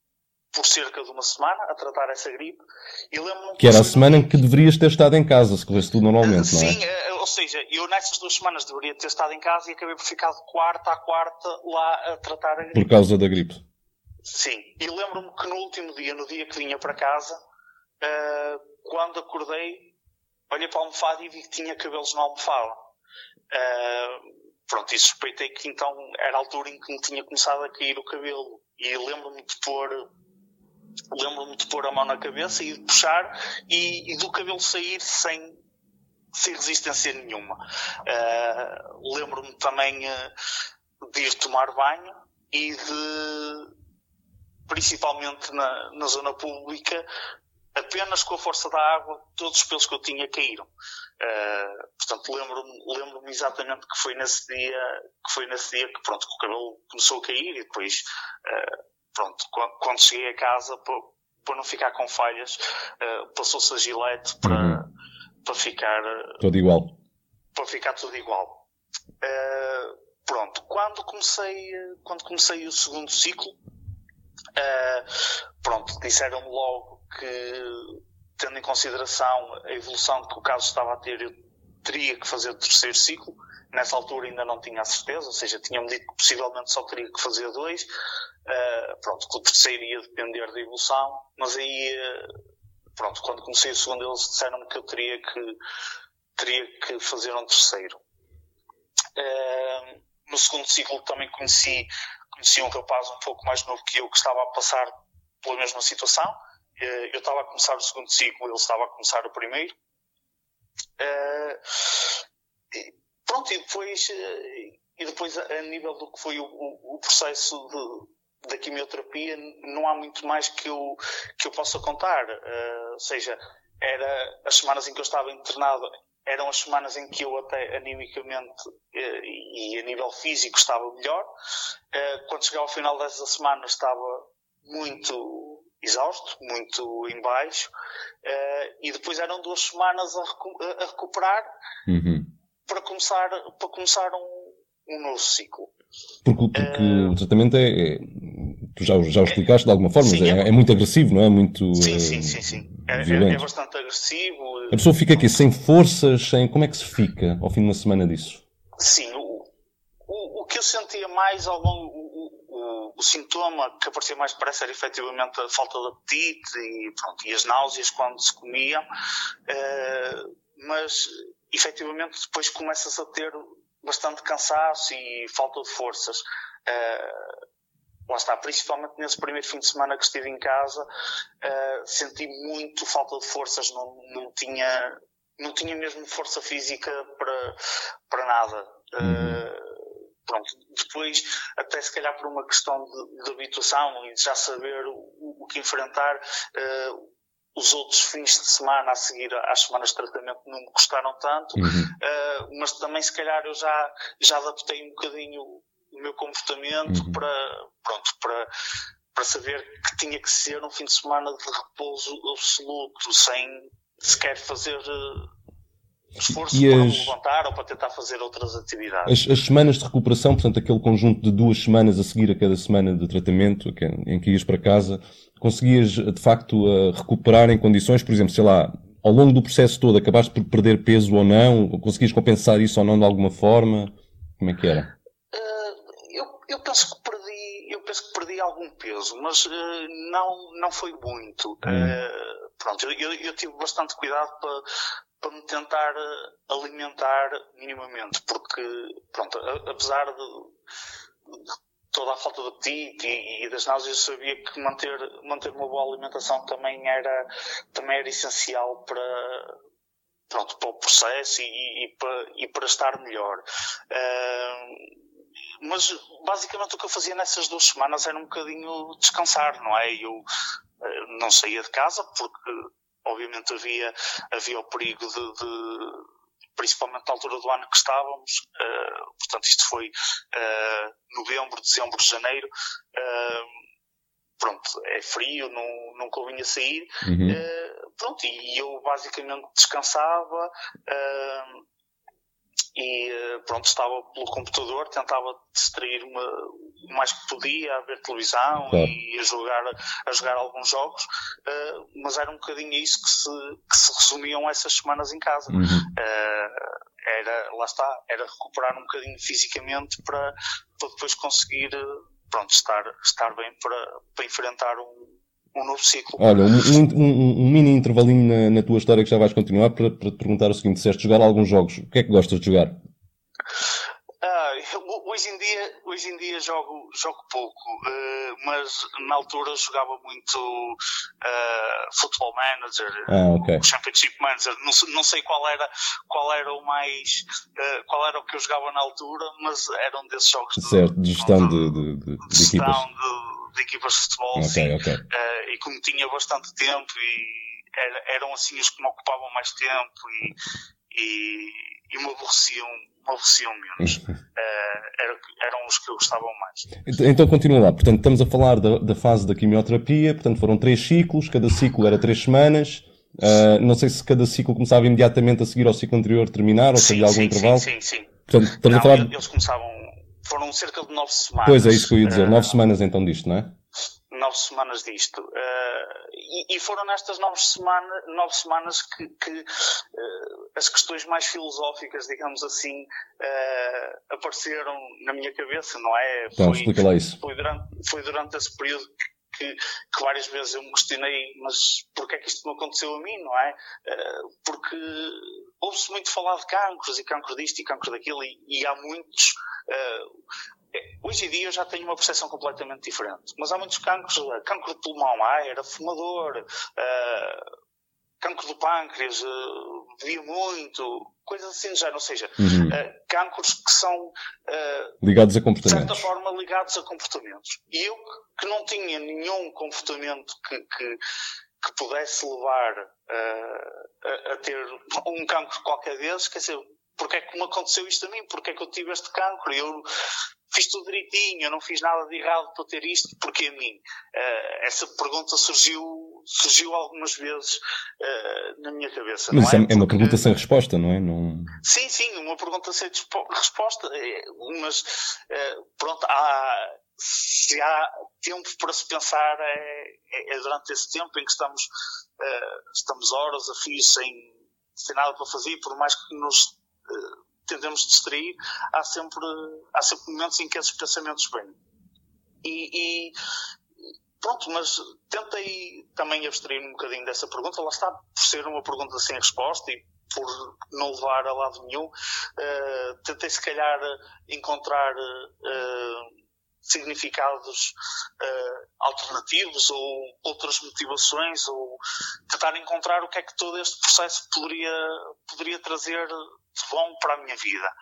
por cerca de uma semana a tratar essa gripe. E lembro que era a semana em que deverias ter estado em casa, se corresse tudo normalmente, sim, não é? Sim, eh, ou seja, eu nessas duas semanas deveria ter estado em casa e acabei por ficar de quarta a quarta lá a tratar a gripe. Por causa da gripe? Sim, e lembro-me que no último dia, no dia que vinha para casa, uh, quando acordei, olhei para a almofada e vi que tinha cabelos na almofada. Uh, pronto, e suspeitei que então era a altura em que me tinha começado a cair o cabelo. E lembro-me de pôr lembro-me de pôr a mão na cabeça e de puxar e, e do cabelo sair sem, sem resistência nenhuma. Uh, lembro-me também uh, de ir tomar banho e de, principalmente na, na zona pública, apenas com a força da água, todos os pelos que eu tinha caíram. Uh, portanto, lembro-me lembro exatamente que foi nesse dia que foi nesse dia que pronto que o cabelo começou a cair e depois uh, pronto, quando cheguei a casa, para não ficar com falhas, uh, passou-se a gilete para, uhum. para ficar. Uh, tudo igual. Para ficar tudo igual. Uh, pronto, quando comecei, quando comecei o segundo ciclo, pronto, disseram-me logo que, tendo em consideração a evolução que o caso estava a ter, eu teria que fazer o terceiro ciclo. Nessa altura ainda não tinha a certeza, ou seja, tinham-me dito que possivelmente só teria que fazer dois. Uh, pronto, que o terceiro ia depender da evolução, mas aí, uh, pronto, quando comecei o segundo eles disseram-me que eu teria que, teria que fazer um terceiro. Uh, no segundo ciclo também conheci, conheci um rapaz um pouco mais novo que eu que estava a passar pela mesma situação. eu estava a começar o segundo ciclo, ele estava a começar o primeiro. Pronto, e depois, e depois a, nível do que foi o, o, processo de, da quimioterapia, não há muito mais que eu, que eu possa contar. Uh, ou seja, era as semanas em que eu estava internado, eram as semanas em que eu até animicamente uh, e a nível físico estava melhor. Quando chegava ao final dessa semana estava muito exausto, muito em baixo, e depois eram duas semanas a recuperar uhum. Para começar, para começar um, um novo ciclo. Porque, porque uh, o tratamento é, é, Tu já, já o explicaste de alguma forma, sim, mas é, é, muito agressivo, não é? Muito. Sim, sim, sim. sim. É, é, é bastante agressivo. A pessoa fica aqui sem forças, sem. Como é que se fica ao fim de uma semana disso? Sim, o, o, o que eu sentia mais ao longo. O, o, o, sintoma que aparecia mais parece era efetivamente a falta de apetite e, pronto, e as náuseas quando se comiam, uh, mas efetivamente depois começas a ter bastante cansaço e falta de forças. Uh, lá está, principalmente nesse primeiro fim de semana que estive em casa, uh, senti muito falta de forças, não, não tinha não tinha mesmo força física para, para nada. Uh, pronto, depois, até se calhar por uma questão de, de habituação e de já saber o, o que enfrentar, uh, os outros fins de semana a seguir às semanas de tratamento não me custaram tanto, uhum. uh, mas também se calhar eu já, já adaptei um bocadinho o meu comportamento uhum. para, pronto, para, para saber que tinha que ser um fim de semana de repouso absoluto, sem sequer fazer uh, esforço e para as... levantar ou para tentar fazer outras atividades. As, as, semanas de recuperação, portanto, aquele conjunto de duas semanas a seguir a cada semana de tratamento, em que ias para casa, conseguias de facto recuperar em condições, por exemplo, sei lá, ao longo do processo todo acabaste por perder peso ou não? Conseguias compensar isso ou não de alguma forma? Como é que era? Uh, eu, eu, penso que perdi, eu penso que perdi algum peso, mas uh, não, não foi muito. Uh, pronto, eu, eu, tive bastante cuidado para, para me tentar alimentar minimamente, porque, pronto, apesar de, de toda a falta de apetite e, e, das náuseas, eu sabia que manter, manter uma boa alimentação também era, também era essencial para, pronto, para o processo e, e, para, e para estar melhor. Uh, mas basicamente o que eu fazia nessas duas semanas era um bocadinho descansar, não é? Eu uh, não saía de casa porque obviamente havia, havia o perigo de, de principalmente na altura do ano que estávamos, uh, portanto isto foi novembro, dezembro, janeiro, pronto, é frio, não, não convinha sair, uhum. uh, pronto, e eu basicamente descansava uh, e uh, pronto, estava pelo computador, tentava distrair-me o mais que podia, a ver televisão claro. e a jogar, a jogar alguns jogos, mas era um bocadinho isso que se, que se resumiam essas semanas em casa. Uhum. era, lá está, era recuperar um bocadinho fisicamente para, para depois conseguir pronto, estar, estar bem para, para enfrentar um, um novo ciclo. Olha, um, um, um mini intervalinho na, na, tua história que já vais continuar para, para te perguntar o seguinte: disseste jogar alguns jogos, o que é que gostas de jogar? hoje em dia, hoje em dia jogo, jogo pouco, uh, mas na altura jogava muito uh, Football Manager, ah, okay. Championship Manager. Não, não, sei qual era, qual era o mais, uh, qual era o que eu jogava na altura, mas era um desses jogos certo, de gestão de, de, de, de equipas. De, equipas de futebol, okay, sim. Okay. e como tinha bastante tempo e era, eram assim os que me ocupavam mais tempo e, e, e me aborreciam aborreciam menos. uh, era, eram os que eu gostava mais. Então, então continua lá. Portanto, estamos a falar da, da, fase da quimioterapia. Portanto, foram três ciclos. Cada ciclo era três semanas. Uh, não sei se cada ciclo começava imediatamente a seguir ao ciclo anterior terminar ou se havia algum sim, intervalo. Sim, sim, sim. Portanto, estamos não, a falar... Eles começavam... Foram cerca de nove semanas. Pois é, isso que eu ia dizer. Nove semanas então disto, não é? nove semanas disto. Uh, e, foram nestas nove, semana, nove semanas que, que uh, as questões mais filosóficas, digamos assim, uh, apareceram na minha cabeça, não é? Então, foi, explica lá isso. Foi durante, foi durante esse período que, que, várias vezes eu me questionei, mas porquê é que isto não aconteceu a mim, não é? porque ouve-se muito falar de cancros e cancro disto e cancro daquilo, e, e há muitos. Hoje em dia eu já tenho uma percepção completamente diferente. Mas há muitos cancros, cancro de pulmão, ah, era fumador, cancro do pâncreas, uh, bebia muito, coisas assim do género. Ou seja, uhum. uh, cancros que são ligados a comportamentos. De certa forma ligados a comportamentos. E eu que não tinha nenhum comportamento que, que que pudesse levar uh, a, a, ter um cancro qualquer desses, quer dizer, porque é que me aconteceu isto a mim? Porque é que eu tive este cancro? Eu fiz tudo direitinho, eu não fiz nada de errado para ter isto, porque a mim? Essa pergunta surgiu, surgiu algumas vezes uh, na minha cabeça. Mas é? é, é, uma pergunta sem resposta, não é? Não... Sim, sim, uma pergunta sem resposta, eh, mas uh, pronto, há, se há tempo para se pensar é, é, é durante esse tempo em que estamos, estamos horas a fio sem, sem nada para fazer, por mais que nos tendemos distrair, há sempre, há sempre momentos em que esses pensamentos vêm. E, e pronto, mas tentei também abstrair um bocadinho dessa pergunta, lá está, por ser uma pergunta sem resposta e por não levar a lado nenhum, uh, tentei se calhar encontrar uh, significados uh, alternativos ou outras motivações ou tentar encontrar o que é que todo este processo poderia, poderia trazer de bom para a minha vida.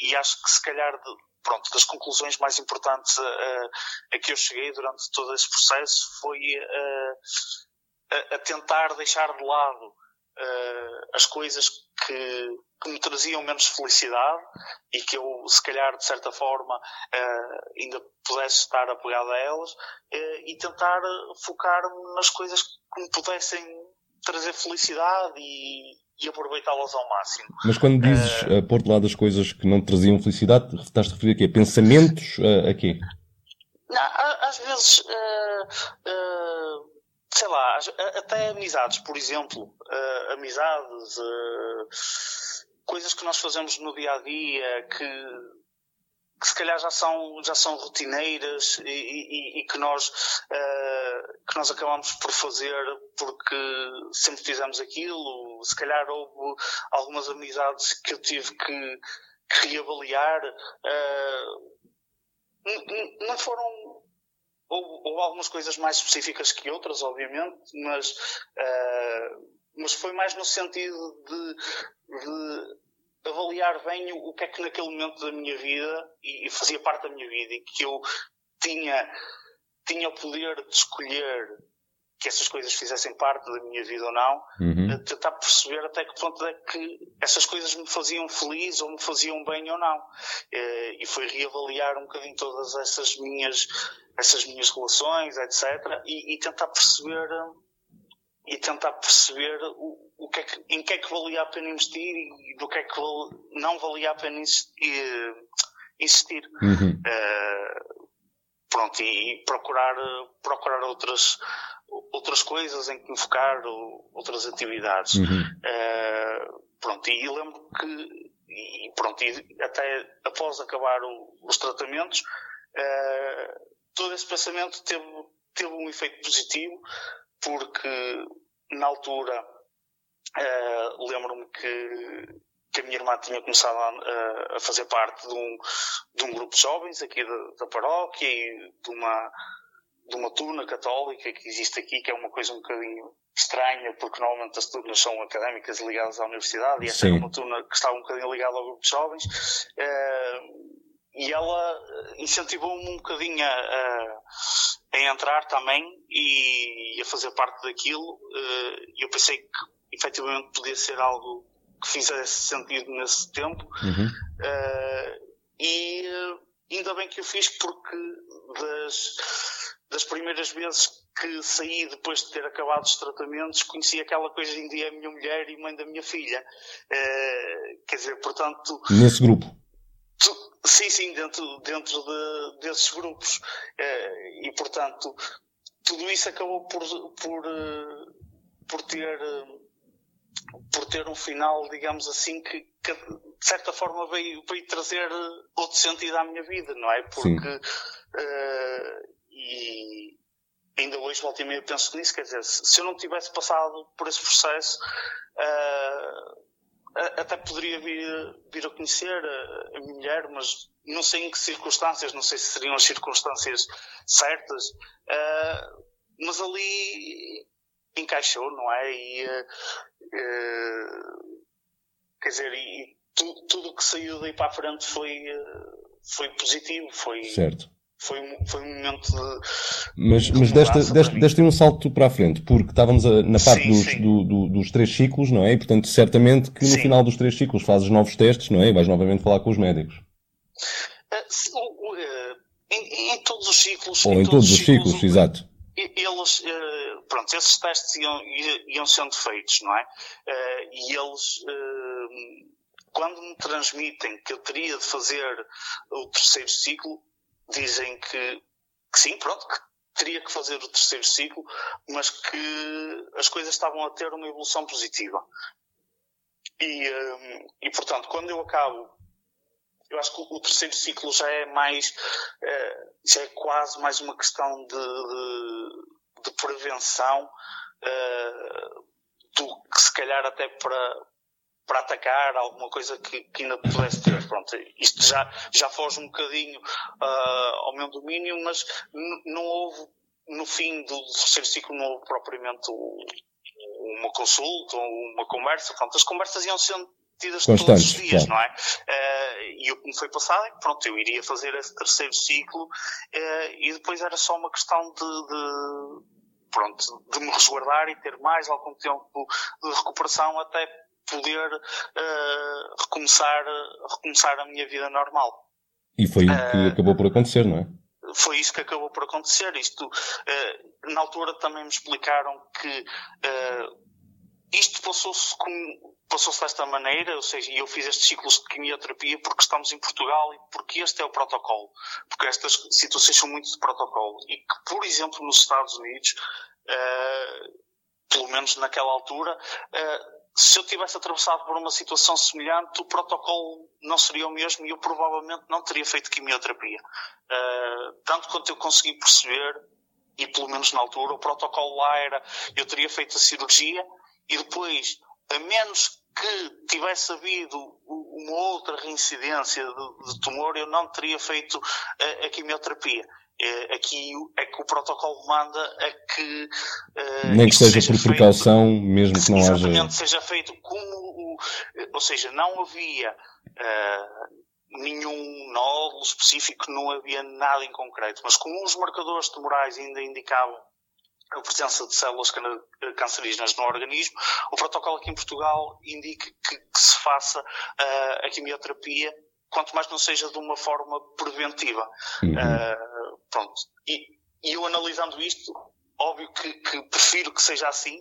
E acho que se calhar de, pronto, das conclusões mais importantes uh, a que eu cheguei durante todo esse processo foi a, a, tentar deixar de lado as coisas que, que, me traziam menos felicidade e que eu, se calhar, de certa forma, ainda pudesse estar apegado a elas e tentar focar-me nas coisas que me pudessem trazer felicidade e, e aproveitá-las ao máximo. Mas quando dizes uh, pôr de lado as coisas que não traziam felicidade, estás a referir a quê? Pensamentos uh, a quê? Não, às vezes uh, uh, sei lá, até amizades, por exemplo, amizades, coisas que nós fazemos no dia a dia que, que se calhar já são, já são rotineiras e, e, e que, nós, uh, que nós acabamos por fazer porque sempre fizemos aquilo. Se calhar houve algumas amizades que eu tive que, que reavaliar. Uh, não foram houve, houve, algumas coisas mais específicas que outras, obviamente, mas, uh, mas foi mais no sentido de, de avaliar bem o, o, que é que naquele momento da minha vida, e, e, fazia parte da minha vida, e que eu tinha, tinha o poder de escolher que essas coisas fizessem parte da minha vida ou não, uhum. tentar perceber até que ponto é que essas coisas me faziam feliz ou me faziam bem ou não. Eh, e foi reavaliar um bocadinho todas essas minhas, essas minhas relações, etc. E, e tentar perceber e tentar perceber o, o que é que, em que é que valia a pena investir e do que é que não valia a pena insistir. Uhum. Uh, pronto, e, e procurar, procurar outras, outras coisas em que me focar, outras atividades. Uhum. Uh, pronto, e lembro que, e pronto, e até após acabar o, os tratamentos, uh, todo esse pensamento teve, teve um efeito positivo, porque na altura uh, lembro-me que, que a minha irmã tinha começado a, a, fazer parte de um, de um grupo de jovens aqui da, da paróquia e de uma de uma turna católica que existe aqui, que é uma coisa um bocadinho estranha, porque normalmente as turnas são académicas ligadas à universidade, e esta é uma turna que estava um bocadinho ligada ao grupo de jovens, uh, e ela incentivou-me um bocadinho a, a, a, entrar também e a fazer parte daquilo, e eu pensei que efetivamente podia ser algo que fizesse sentido nesse tempo, uhum. uh, e ainda bem que o fiz porque das das primeiras vezes que saí depois de ter acabado os tratamentos, conheci aquela coisa de India, minha mulher e mãe da minha filha. Uh, quer dizer, portanto. Nesse grupo? Sim, sim, dentro, dentro de, desses grupos. Uh, e, portanto, tudo isso acabou por, por, uh, por ter. por ter um final, digamos assim, que, que de certa forma veio, veio trazer outro sentido à minha vida, não é? Porque e ainda hoje volta e meia penso nisso, quer dizer, se eu não tivesse passado por esse processo, uh, até poderia vir, vir a conhecer a, a, minha mulher, mas não sei em que circunstâncias, não sei se seriam as circunstâncias certas, uh, mas ali encaixou, não é? E, uh, quer dizer, e tu, tudo o que saiu daí para a frente foi, foi positivo, foi, certo foi um, foi um momento de. Mas, mas desta, desta, desta um salto para a frente, porque estávamos a, na parte sim, dos, sim. Do, do, dos três ciclos, não é? E portanto, certamente que no sim. final dos três ciclos fazes novos testes, não é? E vais novamente falar com os médicos. Uh, uh, em, em, todos os ciclos. Ou em, em todos, todos, os ciclos, ciclos exato. Eles, uh, pronto, esses testes iam, iam sendo feitos, não é? e eles quando me transmitem que eu teria de fazer o terceiro ciclo, dizem que, que sim, pronto, que teria que fazer o terceiro ciclo, mas que as coisas estavam a ter uma evolução positiva. E, um, e portanto, quando eu acabo, eu acho que o terceiro ciclo já é mais, uh, já é quase mais uma questão de, de, de prevenção uh, do que se calhar até para, para atacar, alguma coisa que, que ainda pudesse ter. Pronto, isto já, já foge um bocadinho uh, ao meu domínio, mas não houve, no fim do terceiro ciclo, não houve propriamente uma consulta ou uma conversa. Pronto, as conversas iam sendo tidas todos os dias, claro. não é? Uh, e o que me foi passado é que, pronto, eu iria fazer esse terceiro ciclo uh, e depois era só uma questão de, de pronto, de me resguardar e ter mais algum tempo de recuperação até poder uh, recomeçar, recomeçar a minha vida normal. E foi o que uh, acabou por acontecer, não é? Foi isso que acabou por acontecer. Isto, uh, na altura também me explicaram que isto passou-se passou-se desta maneira, ou seja, eu fiz estes ciclos de quimioterapia porque estamos em Portugal e porque este é o protocolo, porque estas situações são muito de protocolo e que, por exemplo, nos Estados Unidos, uh, pelo menos naquela altura, uh, se eu tivesse atravessado por uma situação semelhante, o protocolo não seria o mesmo e eu provavelmente não teria feito quimioterapia. Uh, tanto quanto eu consegui perceber, e pelo menos na altura, o protocolo lá era eu teria feito a cirurgia e depois, a menos que tivesse havido uma outra reincidência de, de tumor, eu não teria feito a, a quimioterapia. É, aqui é que o protocolo manda a que. Uh, Nem que seja, por feito, precaução, mesmo que não exatamente, haja. Exatamente, seja feito como. O, ou seja, não havia. Uh, nenhum nódulo específico, não havia nada em concreto, mas como os marcadores tumorais ainda indicavam a presença de células cancerígenas no organismo, o protocolo aqui em Portugal indica que, que se faça uh, a quimioterapia, quanto mais não seja de uma forma preventiva. Uhum. Uh, pronto. E, e, eu analisando isto, óbvio que, que, prefiro que seja assim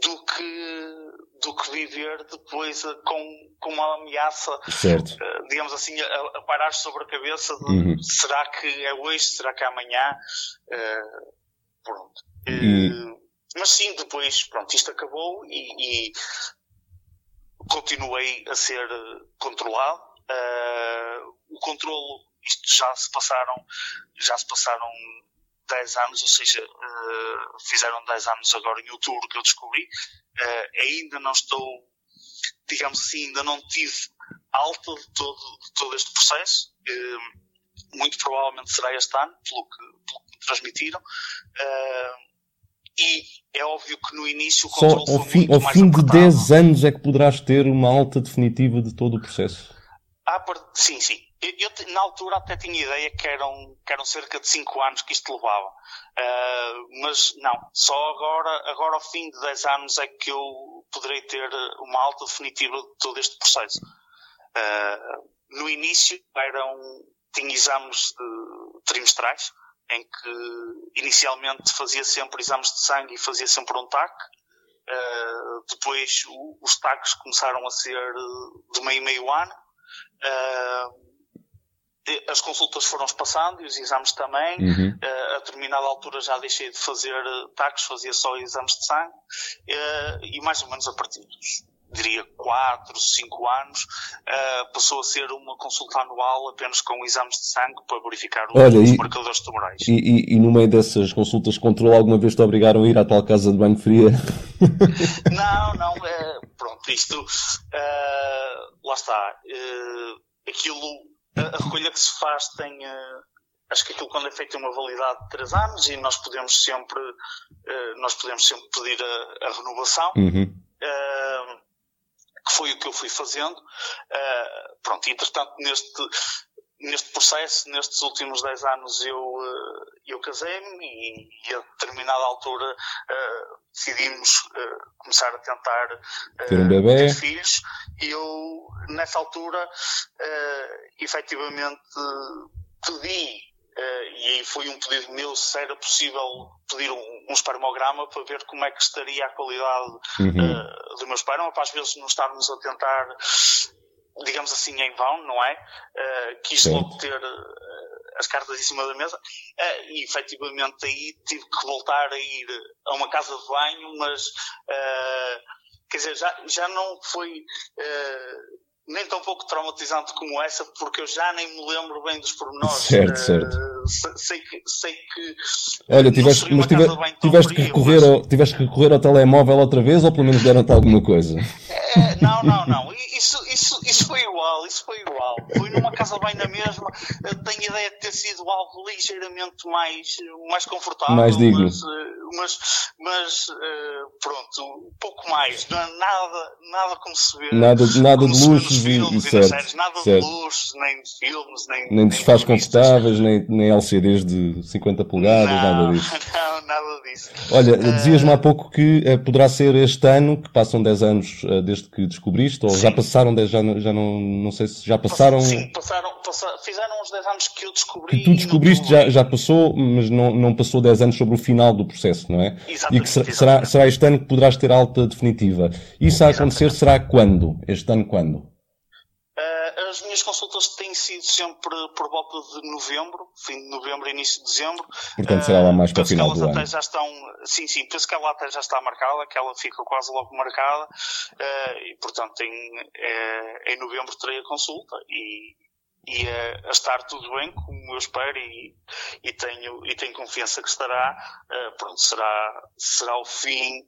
do que, do que viver depois uh, com, com uma ameaça, uh, digamos assim, a, a, parar sobre a cabeça de uhum. será que é hoje, será que é amanhã? pronto. Uh, mas sim, depois, pronto, isto acabou e, e continuei a ser controlado. Uh, o controlo, isto já se passaram, já se passaram 10 anos, ou seja, uh, fizeram 10 anos agora em outubro que eu descobri. Uh, ainda não estou, digamos assim, ainda não tive alta de todo, de todo este processo. Uh, muito provavelmente será este ano, pelo que, pelo que me transmitiram. E é óbvio que no início o controle Só ao fim, ao fim de 10 anos é que poderás ter uma alta definitiva de todo o processo. Ah, sim, sim. Eu, na altura até tinha ideia que eram, que eram cerca de 5 anos que isto levava. Uh, mas não, só agora, agora ao fim de 10 anos é que eu poderei ter uma alta definitiva de todo este processo. Uh, no início eram, tinha exames de, trimestrais, em que inicialmente fazia sempre exames de sangue e fazia sempre um TAC. Uh, depois o, os TACs começaram a ser de meio meio ano. Uh, as consultas foram-se passando e os exames também. Uhum. Uh, a determinada altura já deixei de fazer TACs, fazia só exames de sangue. e mais ou menos a partir dos diria 4, 5 anos, uh, passou a ser uma consulta anual apenas com exames de sangue para verificar Olha, os e, marcadores tumorais. E, e, e, no meio dessas consultas de controle, alguma vez te obrigaram a ir à tal casa de banho fria? não, não, é, pronto, isto, uh, lá está, uh, aquilo, a, recolha que se faz tem, acho que aquilo quando é feito tem uma validade de 3 anos e nós podemos sempre, nós podemos sempre pedir a, a renovação. Uhum que foi o que eu fui fazendo. Uh, pronto, entretanto, neste, neste processo, nestes últimos 10 anos, eu, uh, eu casei-me e, e, a determinada altura uh, decidimos começar a tentar ter, um bebê. ter filhos. E eu, nessa altura, efetivamente, pedi Uh, e aí foi um pedido meu se era possível pedir um, um espermograma para ver como é que estaria a qualidade uhum. uh, do meu esperma, para às vezes não estarmos a tentar, digamos assim, em vão, não é? Uh, quis Sim. logo ter as cartas em cima da mesa e efetivamente aí tive que voltar a ir a uma casa de banho, mas quer dizer, já, já não foi nem tão pouco traumatizante como essa, porque eu já nem me lembro bem dos pormenores. Certo, certo. Uh, sei, que, sei que. Olha, tiveste, mas tive, tiveste, que recorrer mas... ao, tiveste que recorrer ao telemóvel outra vez ou pelo menos deram-te alguma coisa? É, não, não, não. Isso, isso, isso foi igual, isso foi igual. Fui numa casa bem na mesma. Tenho ideia de ter sido algo ligeiramente mais, mais confortável. Mais digno. Mas, eh, mas, mas uh, pronto, pouco mais. Nada, nada como se vê. Nada, nada de luxos e, e certo, séries. Nada certo. de luxos, nem de filmes, nem. Nem de sofás confortáveis, nem, nem LCDs de 50 polegadas, não, nada disso. Não, nada disso. Olha, uh, dizias-me há pouco que uh, poderá ser este ano, que passam 10 anos desde que descobriste, ou sim. já passaram 10, já, já não, não sei se já passaram. Sim, passaram, passaram, fizeram uns 10 anos que eu descobri. Que tu descobriste já, já passou, mas não, não passou 10 anos sobre o final do processo, não é? Exatamente, e que será, será este ano que poderás ter alta definitiva. Isso a acontecer será quando? Este ano quando? Uh, As minhas consultas têm sido sempre por volta de novembro, fim de novembro, início de dezembro. Portanto, será lá mais para o final do ano. Já estão, sim, sim, penso que ela até já está marcada, que ela fica quase logo marcada, uh, e portanto em, em novembro terei a consulta e, e a, a, estar tudo bem, como eu espero, e, e, tenho, e tenho confiança que estará, uh, pronto, será, será o fim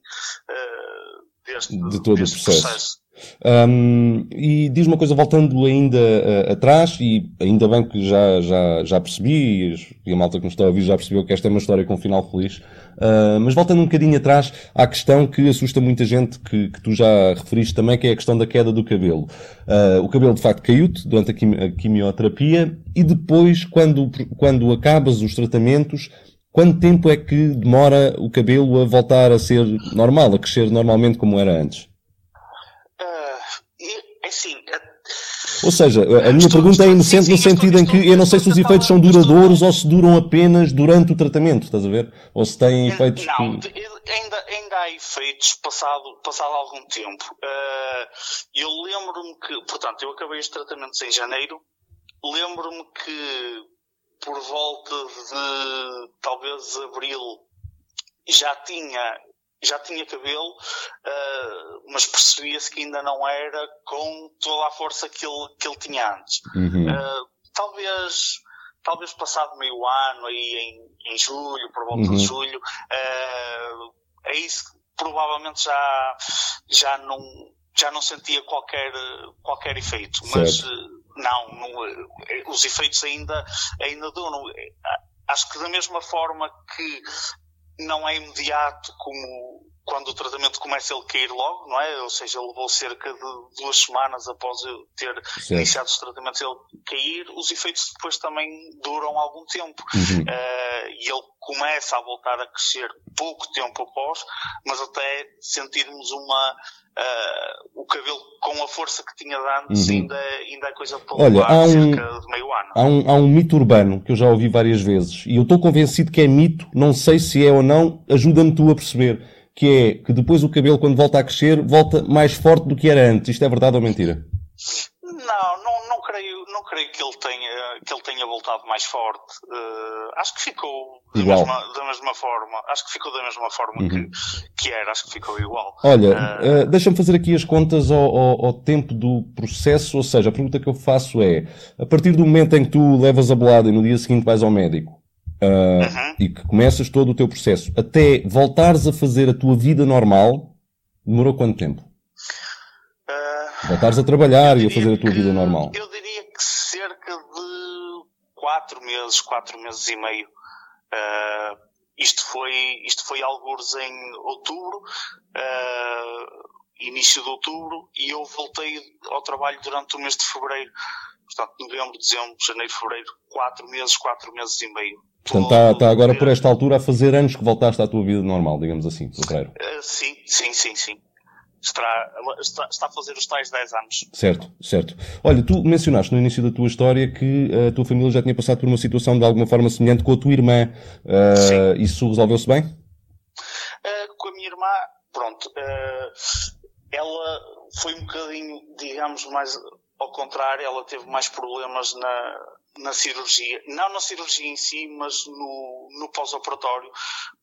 deste, de todo o processo. processo. Um, e diz uma coisa, voltando ainda uh, atrás, e ainda bem que já, já, já percebi, e a malta que nos está a ouvir já percebeu que esta é uma história com um final feliz, uh, mas voltando um bocadinho atrás à questão que assusta muita gente, que, que tu já referiste também, que é a questão da queda do cabelo. Uh, o cabelo de facto caiu-te durante a, quim a quimioterapia, e depois, quando, quando acabas os tratamentos, Quanto tempo é que demora o cabelo a voltar a ser normal, a crescer normalmente como era antes? assim. Ou seja, a minha pergunta é inocente no sentido em que eu não sei se os efeitos são duradouros ou se duram apenas durante o tratamento, estás a ver? Ou se têm efeitos. Não, que... ainda, ainda há efeitos passado, passado algum tempo. Uh, eu lembro-me que, portanto, eu acabei os tratamentos em janeiro, lembro-me que por volta de talvez abril já tinha já tinha cabelo, uh, mas percebia-se que ainda não era com toda a força que ele, que ele tinha antes. Uhum. Uh, talvez, talvez passado meio ano, aí em, em julho, por volta uhum. de julho, uh, é isso que provavelmente já, já não, já não sentia qualquer, qualquer efeito, mas não, não, os efeitos ainda, ainda duram. Acho que da mesma forma que não é imediato como quando o tratamento começa ele cair logo, não é? Ou seja, ele levou cerca de duas semanas após eu ter certo. iniciado os tratamentos ele cair, os efeitos depois também duram algum tempo. Uhum. Uh, e ele começa a voltar a crescer pouco tempo após, mas até sentirmos uma Uh, o cabelo com a força que tinha antes uhum. ainda, ainda é coisa para Olha, há um, cerca de meio ano. Há um, há um mito urbano que eu já ouvi várias vezes e eu estou convencido que é mito, não sei se é ou não, ajuda-me tu a perceber, que é que depois o cabelo quando volta a crescer volta mais forte do que era antes. Isto é verdade ou mentira? Não, não, não creio, não creio que ele tenha, que ele tenha voltado mais forte. Uh, acho que ficou da mesma, da mesma, forma. Acho que ficou da mesma forma uhum. que, que era. Acho que ficou igual. Olha, uh, uh, deixa-me fazer aqui as contas ao, ao, ao, tempo do processo. Ou seja, a pergunta que eu faço é: a partir do momento em que tu levas a bolada e no dia seguinte vais ao médico. Uhum. E que começas todo o teu processo até voltares a fazer a tua vida normal, demorou quanto tempo? Voltares a trabalhar e a fazer a tua que, vida normal. Eu diria que cerca de quatro meses, quatro meses e meio. Uh, isto foi, isto foi alguns em outubro, uh, início de outubro, e eu voltei ao trabalho durante o mês de fevereiro. Portanto, novembro, dezembro, janeiro, fevereiro, quatro meses, quatro meses e meio. Portanto, está, está agora por esta altura a fazer anos que voltaste à tua vida normal, digamos assim, fevereiro. Uh, sim, sim, sim, sim estará, está, está, a fazer os tais 10 anos. Certo, certo. Olha, tu mencionaste no início da tua história que a tua família já tinha passado por uma situação de alguma forma semelhante com a tua irmã. Uh, isso resolveu-se bem? Uh, com a minha irmã, pronto. Uh, ela foi um bocadinho, digamos, mais ao contrário, ela teve mais problemas na, na cirurgia, não na cirurgia em si, mas no, no pós-operatório,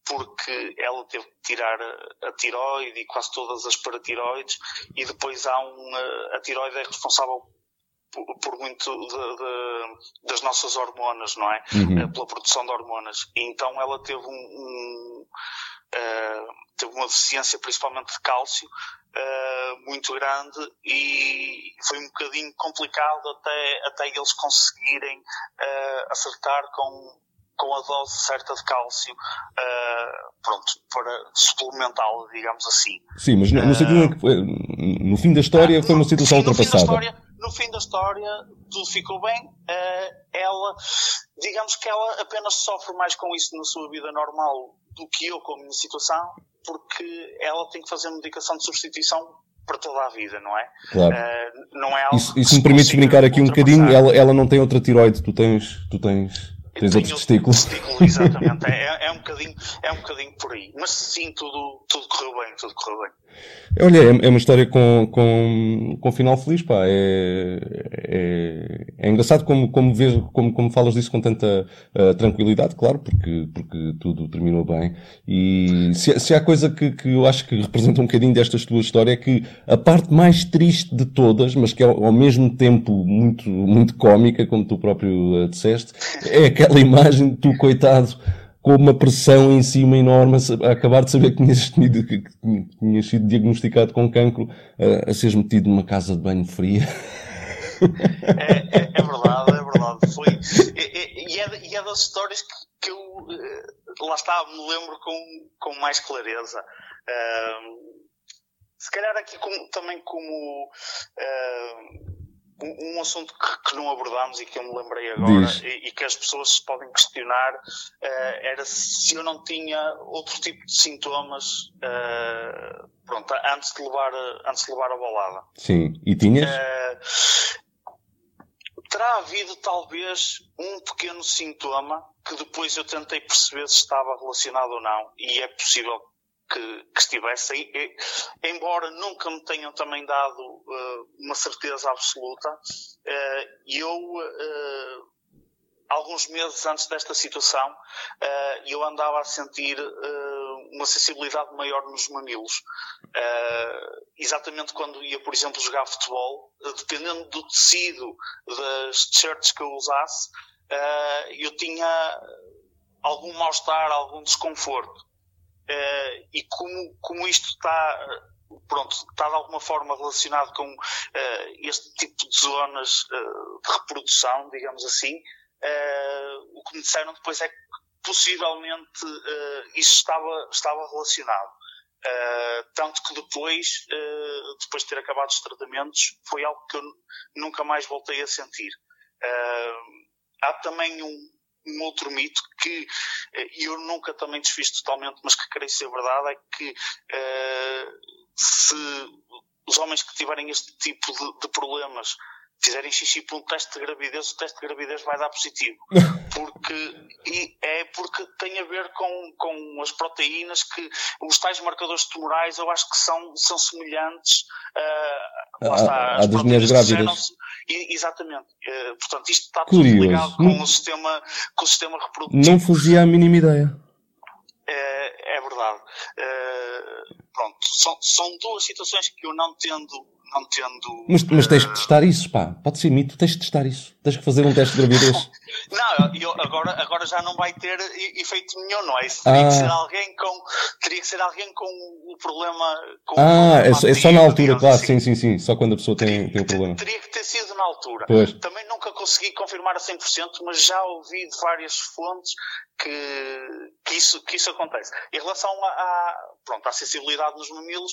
porque ela teve que tirar a, a tiroide e quase todas as paratiroides, e depois há um, a, tiroide é responsável por, por muito de, de, das nossas hormonas, não é? Uhum. Pela produção de hormonas. Então ela teve um, um teve uma deficiência principalmente de cálcio uh, muito grande e foi um bocadinho complicado até, até eles conseguirem uh, acertar com, com a dose certa de cálcio, uh, pronto, para suplementá-la, digamos assim. Sim, mas no, no que, no fim da história, foi uma situação sim, ultrapassada. No fim, história, no fim da história, tudo ficou bem. Uh, ela, digamos que ela apenas sofre mais com isso na sua vida normal do que eu com a minha situação, porque ela tem que fazer medicação de substituição para toda a vida, não é? Claro. Uh, não é algo isso, isso me permites brincar aqui um bocadinho, ela, ela não tem outra tiroide, tu tens, tu tens... Tens outro testículo. testículo exatamente. é, é, um bocadinho, é um bocadinho por aí. Mas sim, tudo, tudo correu bem, tudo correu bem. Olha, é, é uma história com, com, com final feliz, pá. É, é, é engraçado como, como, vês, como, como falas disso com tanta uh, tranquilidade, claro, porque, porque tudo terminou bem. E se, se há coisa que, que eu acho que representa um bocadinho destas tuas histórias é que a parte mais triste de todas, mas que é ao mesmo tempo muito, muito cómica, como tu próprio uh, disseste, é aquela imagem de tu, coitado, com uma pressão em cima enorme, a acabar de saber que tinhas, que tinhas sido diagnosticado com cancro, a, a seres metido numa casa de banho fria. É, é, é verdade, é verdade. Foi, e, é, é das histórias que, que, eu, eh, lá está, me lembro com, com mais clareza. Se calhar aqui também como um, um assunto que, que, não abordámos e que eu me lembrei agora e, e, que as pessoas se podem questionar uh, era se eu não tinha outro tipo de sintomas uh, pronto, antes de levar, antes de levar a balada. Sim, e tinhas? Uh, terá havido talvez um pequeno sintoma que depois eu tentei perceber se estava relacionado ou não e é possível que, que estivesse aí, embora nunca me tenham também dado uh, uma certeza absoluta, uh, eu, uh, alguns meses antes desta situação, eu andava a sentir uma sensibilidade maior nos mamilos. exatamente quando ia, por exemplo, jogar futebol, dependendo do tecido das t-shirts que eu usasse, eu tinha algum mal-estar, algum desconforto. Uh, e como, como isto está, pronto, está de alguma forma relacionado com uh, este tipo de zonas uh, de reprodução, digamos assim, o que me disseram depois é que possivelmente isso estava, estava relacionado. tanto que depois, depois de ter acabado os tratamentos, foi algo que eu nunca mais voltei a sentir. há também um, um outro mito que eh, eu nunca também desfiz totalmente, mas que creio ser verdade, é que uh, se os homens que tiverem este tipo de, de problemas fizerem xixi por um teste de gravidez, o teste de gravidez vai dar positivo. Porque, e é porque tem a ver com, com as proteínas que os tais marcadores tumorais eu acho que são, são semelhantes uh, lá está, as das mulheres grávidas. E, exatamente. Uh, portanto, isto está Curioso. tudo ligado com, não, o sistema, com o sistema reprodutivo. Não fazia a mínima ideia. É, é verdade. Uh, pronto, são, são duas situações que eu não tendo não tendo. Mas, mas tens que testar isso, pá. Pode ser mito, tens que testar isso. Tens que fazer um teste de gravidez. não, eu, agora, agora já não vai ter efeito nenhum, não é? Isso teria ah. que ser alguém com. Teria que ser alguém com o problema. Com ah, um é, é, só na altura, claro, assim. sim, sim, sim. Só quando a pessoa teria, tem, tem o problema. Teria que ter sido na altura. Pois. Também nunca consegui confirmar a 100%, mas já ouvi de várias fontes que, que, isso, que isso acontece. Em relação à, pronto, à sensibilidade nos mamilos,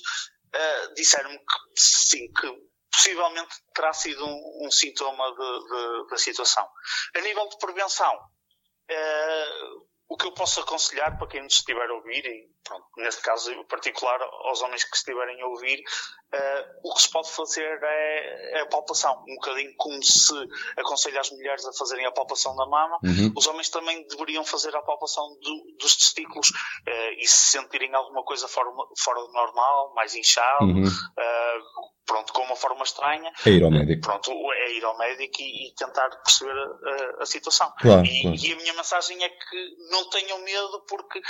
uh, disseram-me que sim, que possivelmente terá sido um, um sintoma de, de, da situação. A nível de prevenção, uh, o que eu posso aconselhar para quem nos estiver a ouvir, e pronto, neste caso em particular aos homens que estiverem a ouvir, uh, o que se pode fazer é, é, a palpação. Um bocadinho como se aconselha as mulheres a fazerem a palpação da mama, uhum. os homens também deveriam fazer a palpação do, dos testículos uh, e se sentirem alguma coisa fora, fora do normal, mais inchado, uhum. uh, pronto, com uma forma estranha. É ir ao médico. Pronto, é ir ao médico e, e tentar perceber a, a situação. Claro, e, claro. e, a minha mensagem é que não tenham medo porque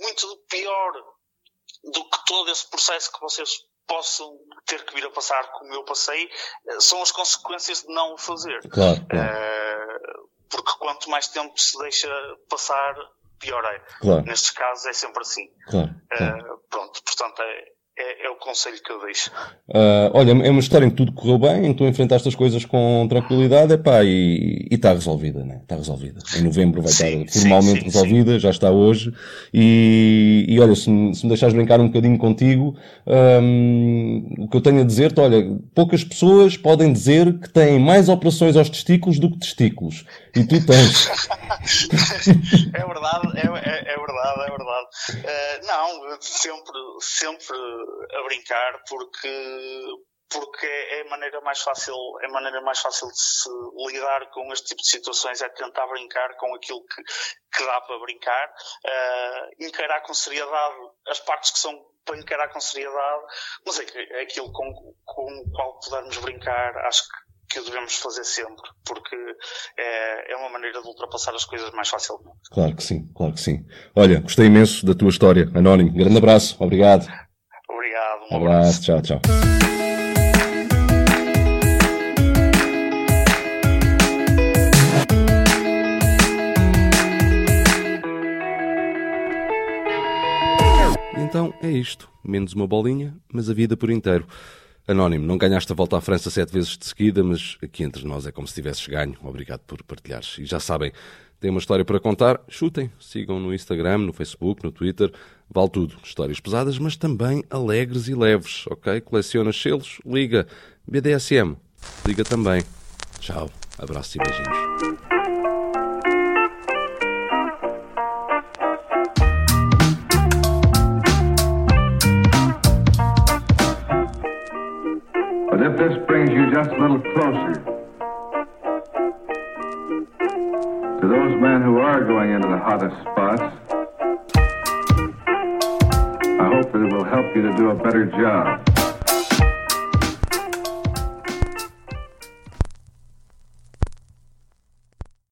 muito pior do que todo esse processo que vocês possam ter que vir a passar como eu passei, uh, são as consequências de não o fazer. Claro, claro. Uh, porque quanto mais tempo se deixa passar, pior é. Claro. Nestes casos é sempre assim. Claro, claro. pronto, portanto é, é, é, o conselho que eu deixo. Uh, olha, é uma história em que tudo correu bem, em que tu enfrentaste as coisas com tranquilidade, epá, e está resolvida, né? Está resolvida. Em novembro vai sim, estar formalmente sim, sim, resolvida, já está hoje. E, e olha, se me, se me deixares brincar um bocadinho contigo, um, o que eu tenho a dizer-te, olha, poucas pessoas podem dizer que têm mais operações aos testículos do que testículos. E é verdade, é, é, é verdade, é verdade. Uh, não, sempre, sempre a brincar, porque porque é a maneira mais fácil, é a maneira mais fácil de se lidar com este tipo de situações é tentar brincar com aquilo que, que dá para brincar, uh, encarar com seriedade as partes que são para encarar com seriedade, mas é aquilo com, com o qual pudermos brincar, acho que que o devemos fazer sempre, porque é, é, uma maneira de ultrapassar as coisas mais facilmente. Claro que sim, claro que sim. Olha, gostei imenso da tua história, Anónimo. Grande abraço, obrigado. Obrigado, um abraço. abraço. Tchau, tchau. Então é isto. Menos uma bolinha, mas a vida por inteiro. Anónimo, não ganhaste a volta à França sete vezes de seguida, mas aqui entre nós é como se tivesses ganho. Obrigado por partilhares. E já sabem, tem uma história para contar? Chutem. Sigam no Instagram, no Facebook, no Twitter. Vale tudo. Histórias pesadas, mas também alegres e leves, ok? Coleciona selos? Liga. BDSM? Liga também. Tchau. Abraço e beijinhos. But if this brings you just a little closer to those men who are going into the hottest spots, I hope that it will help you to do a better job.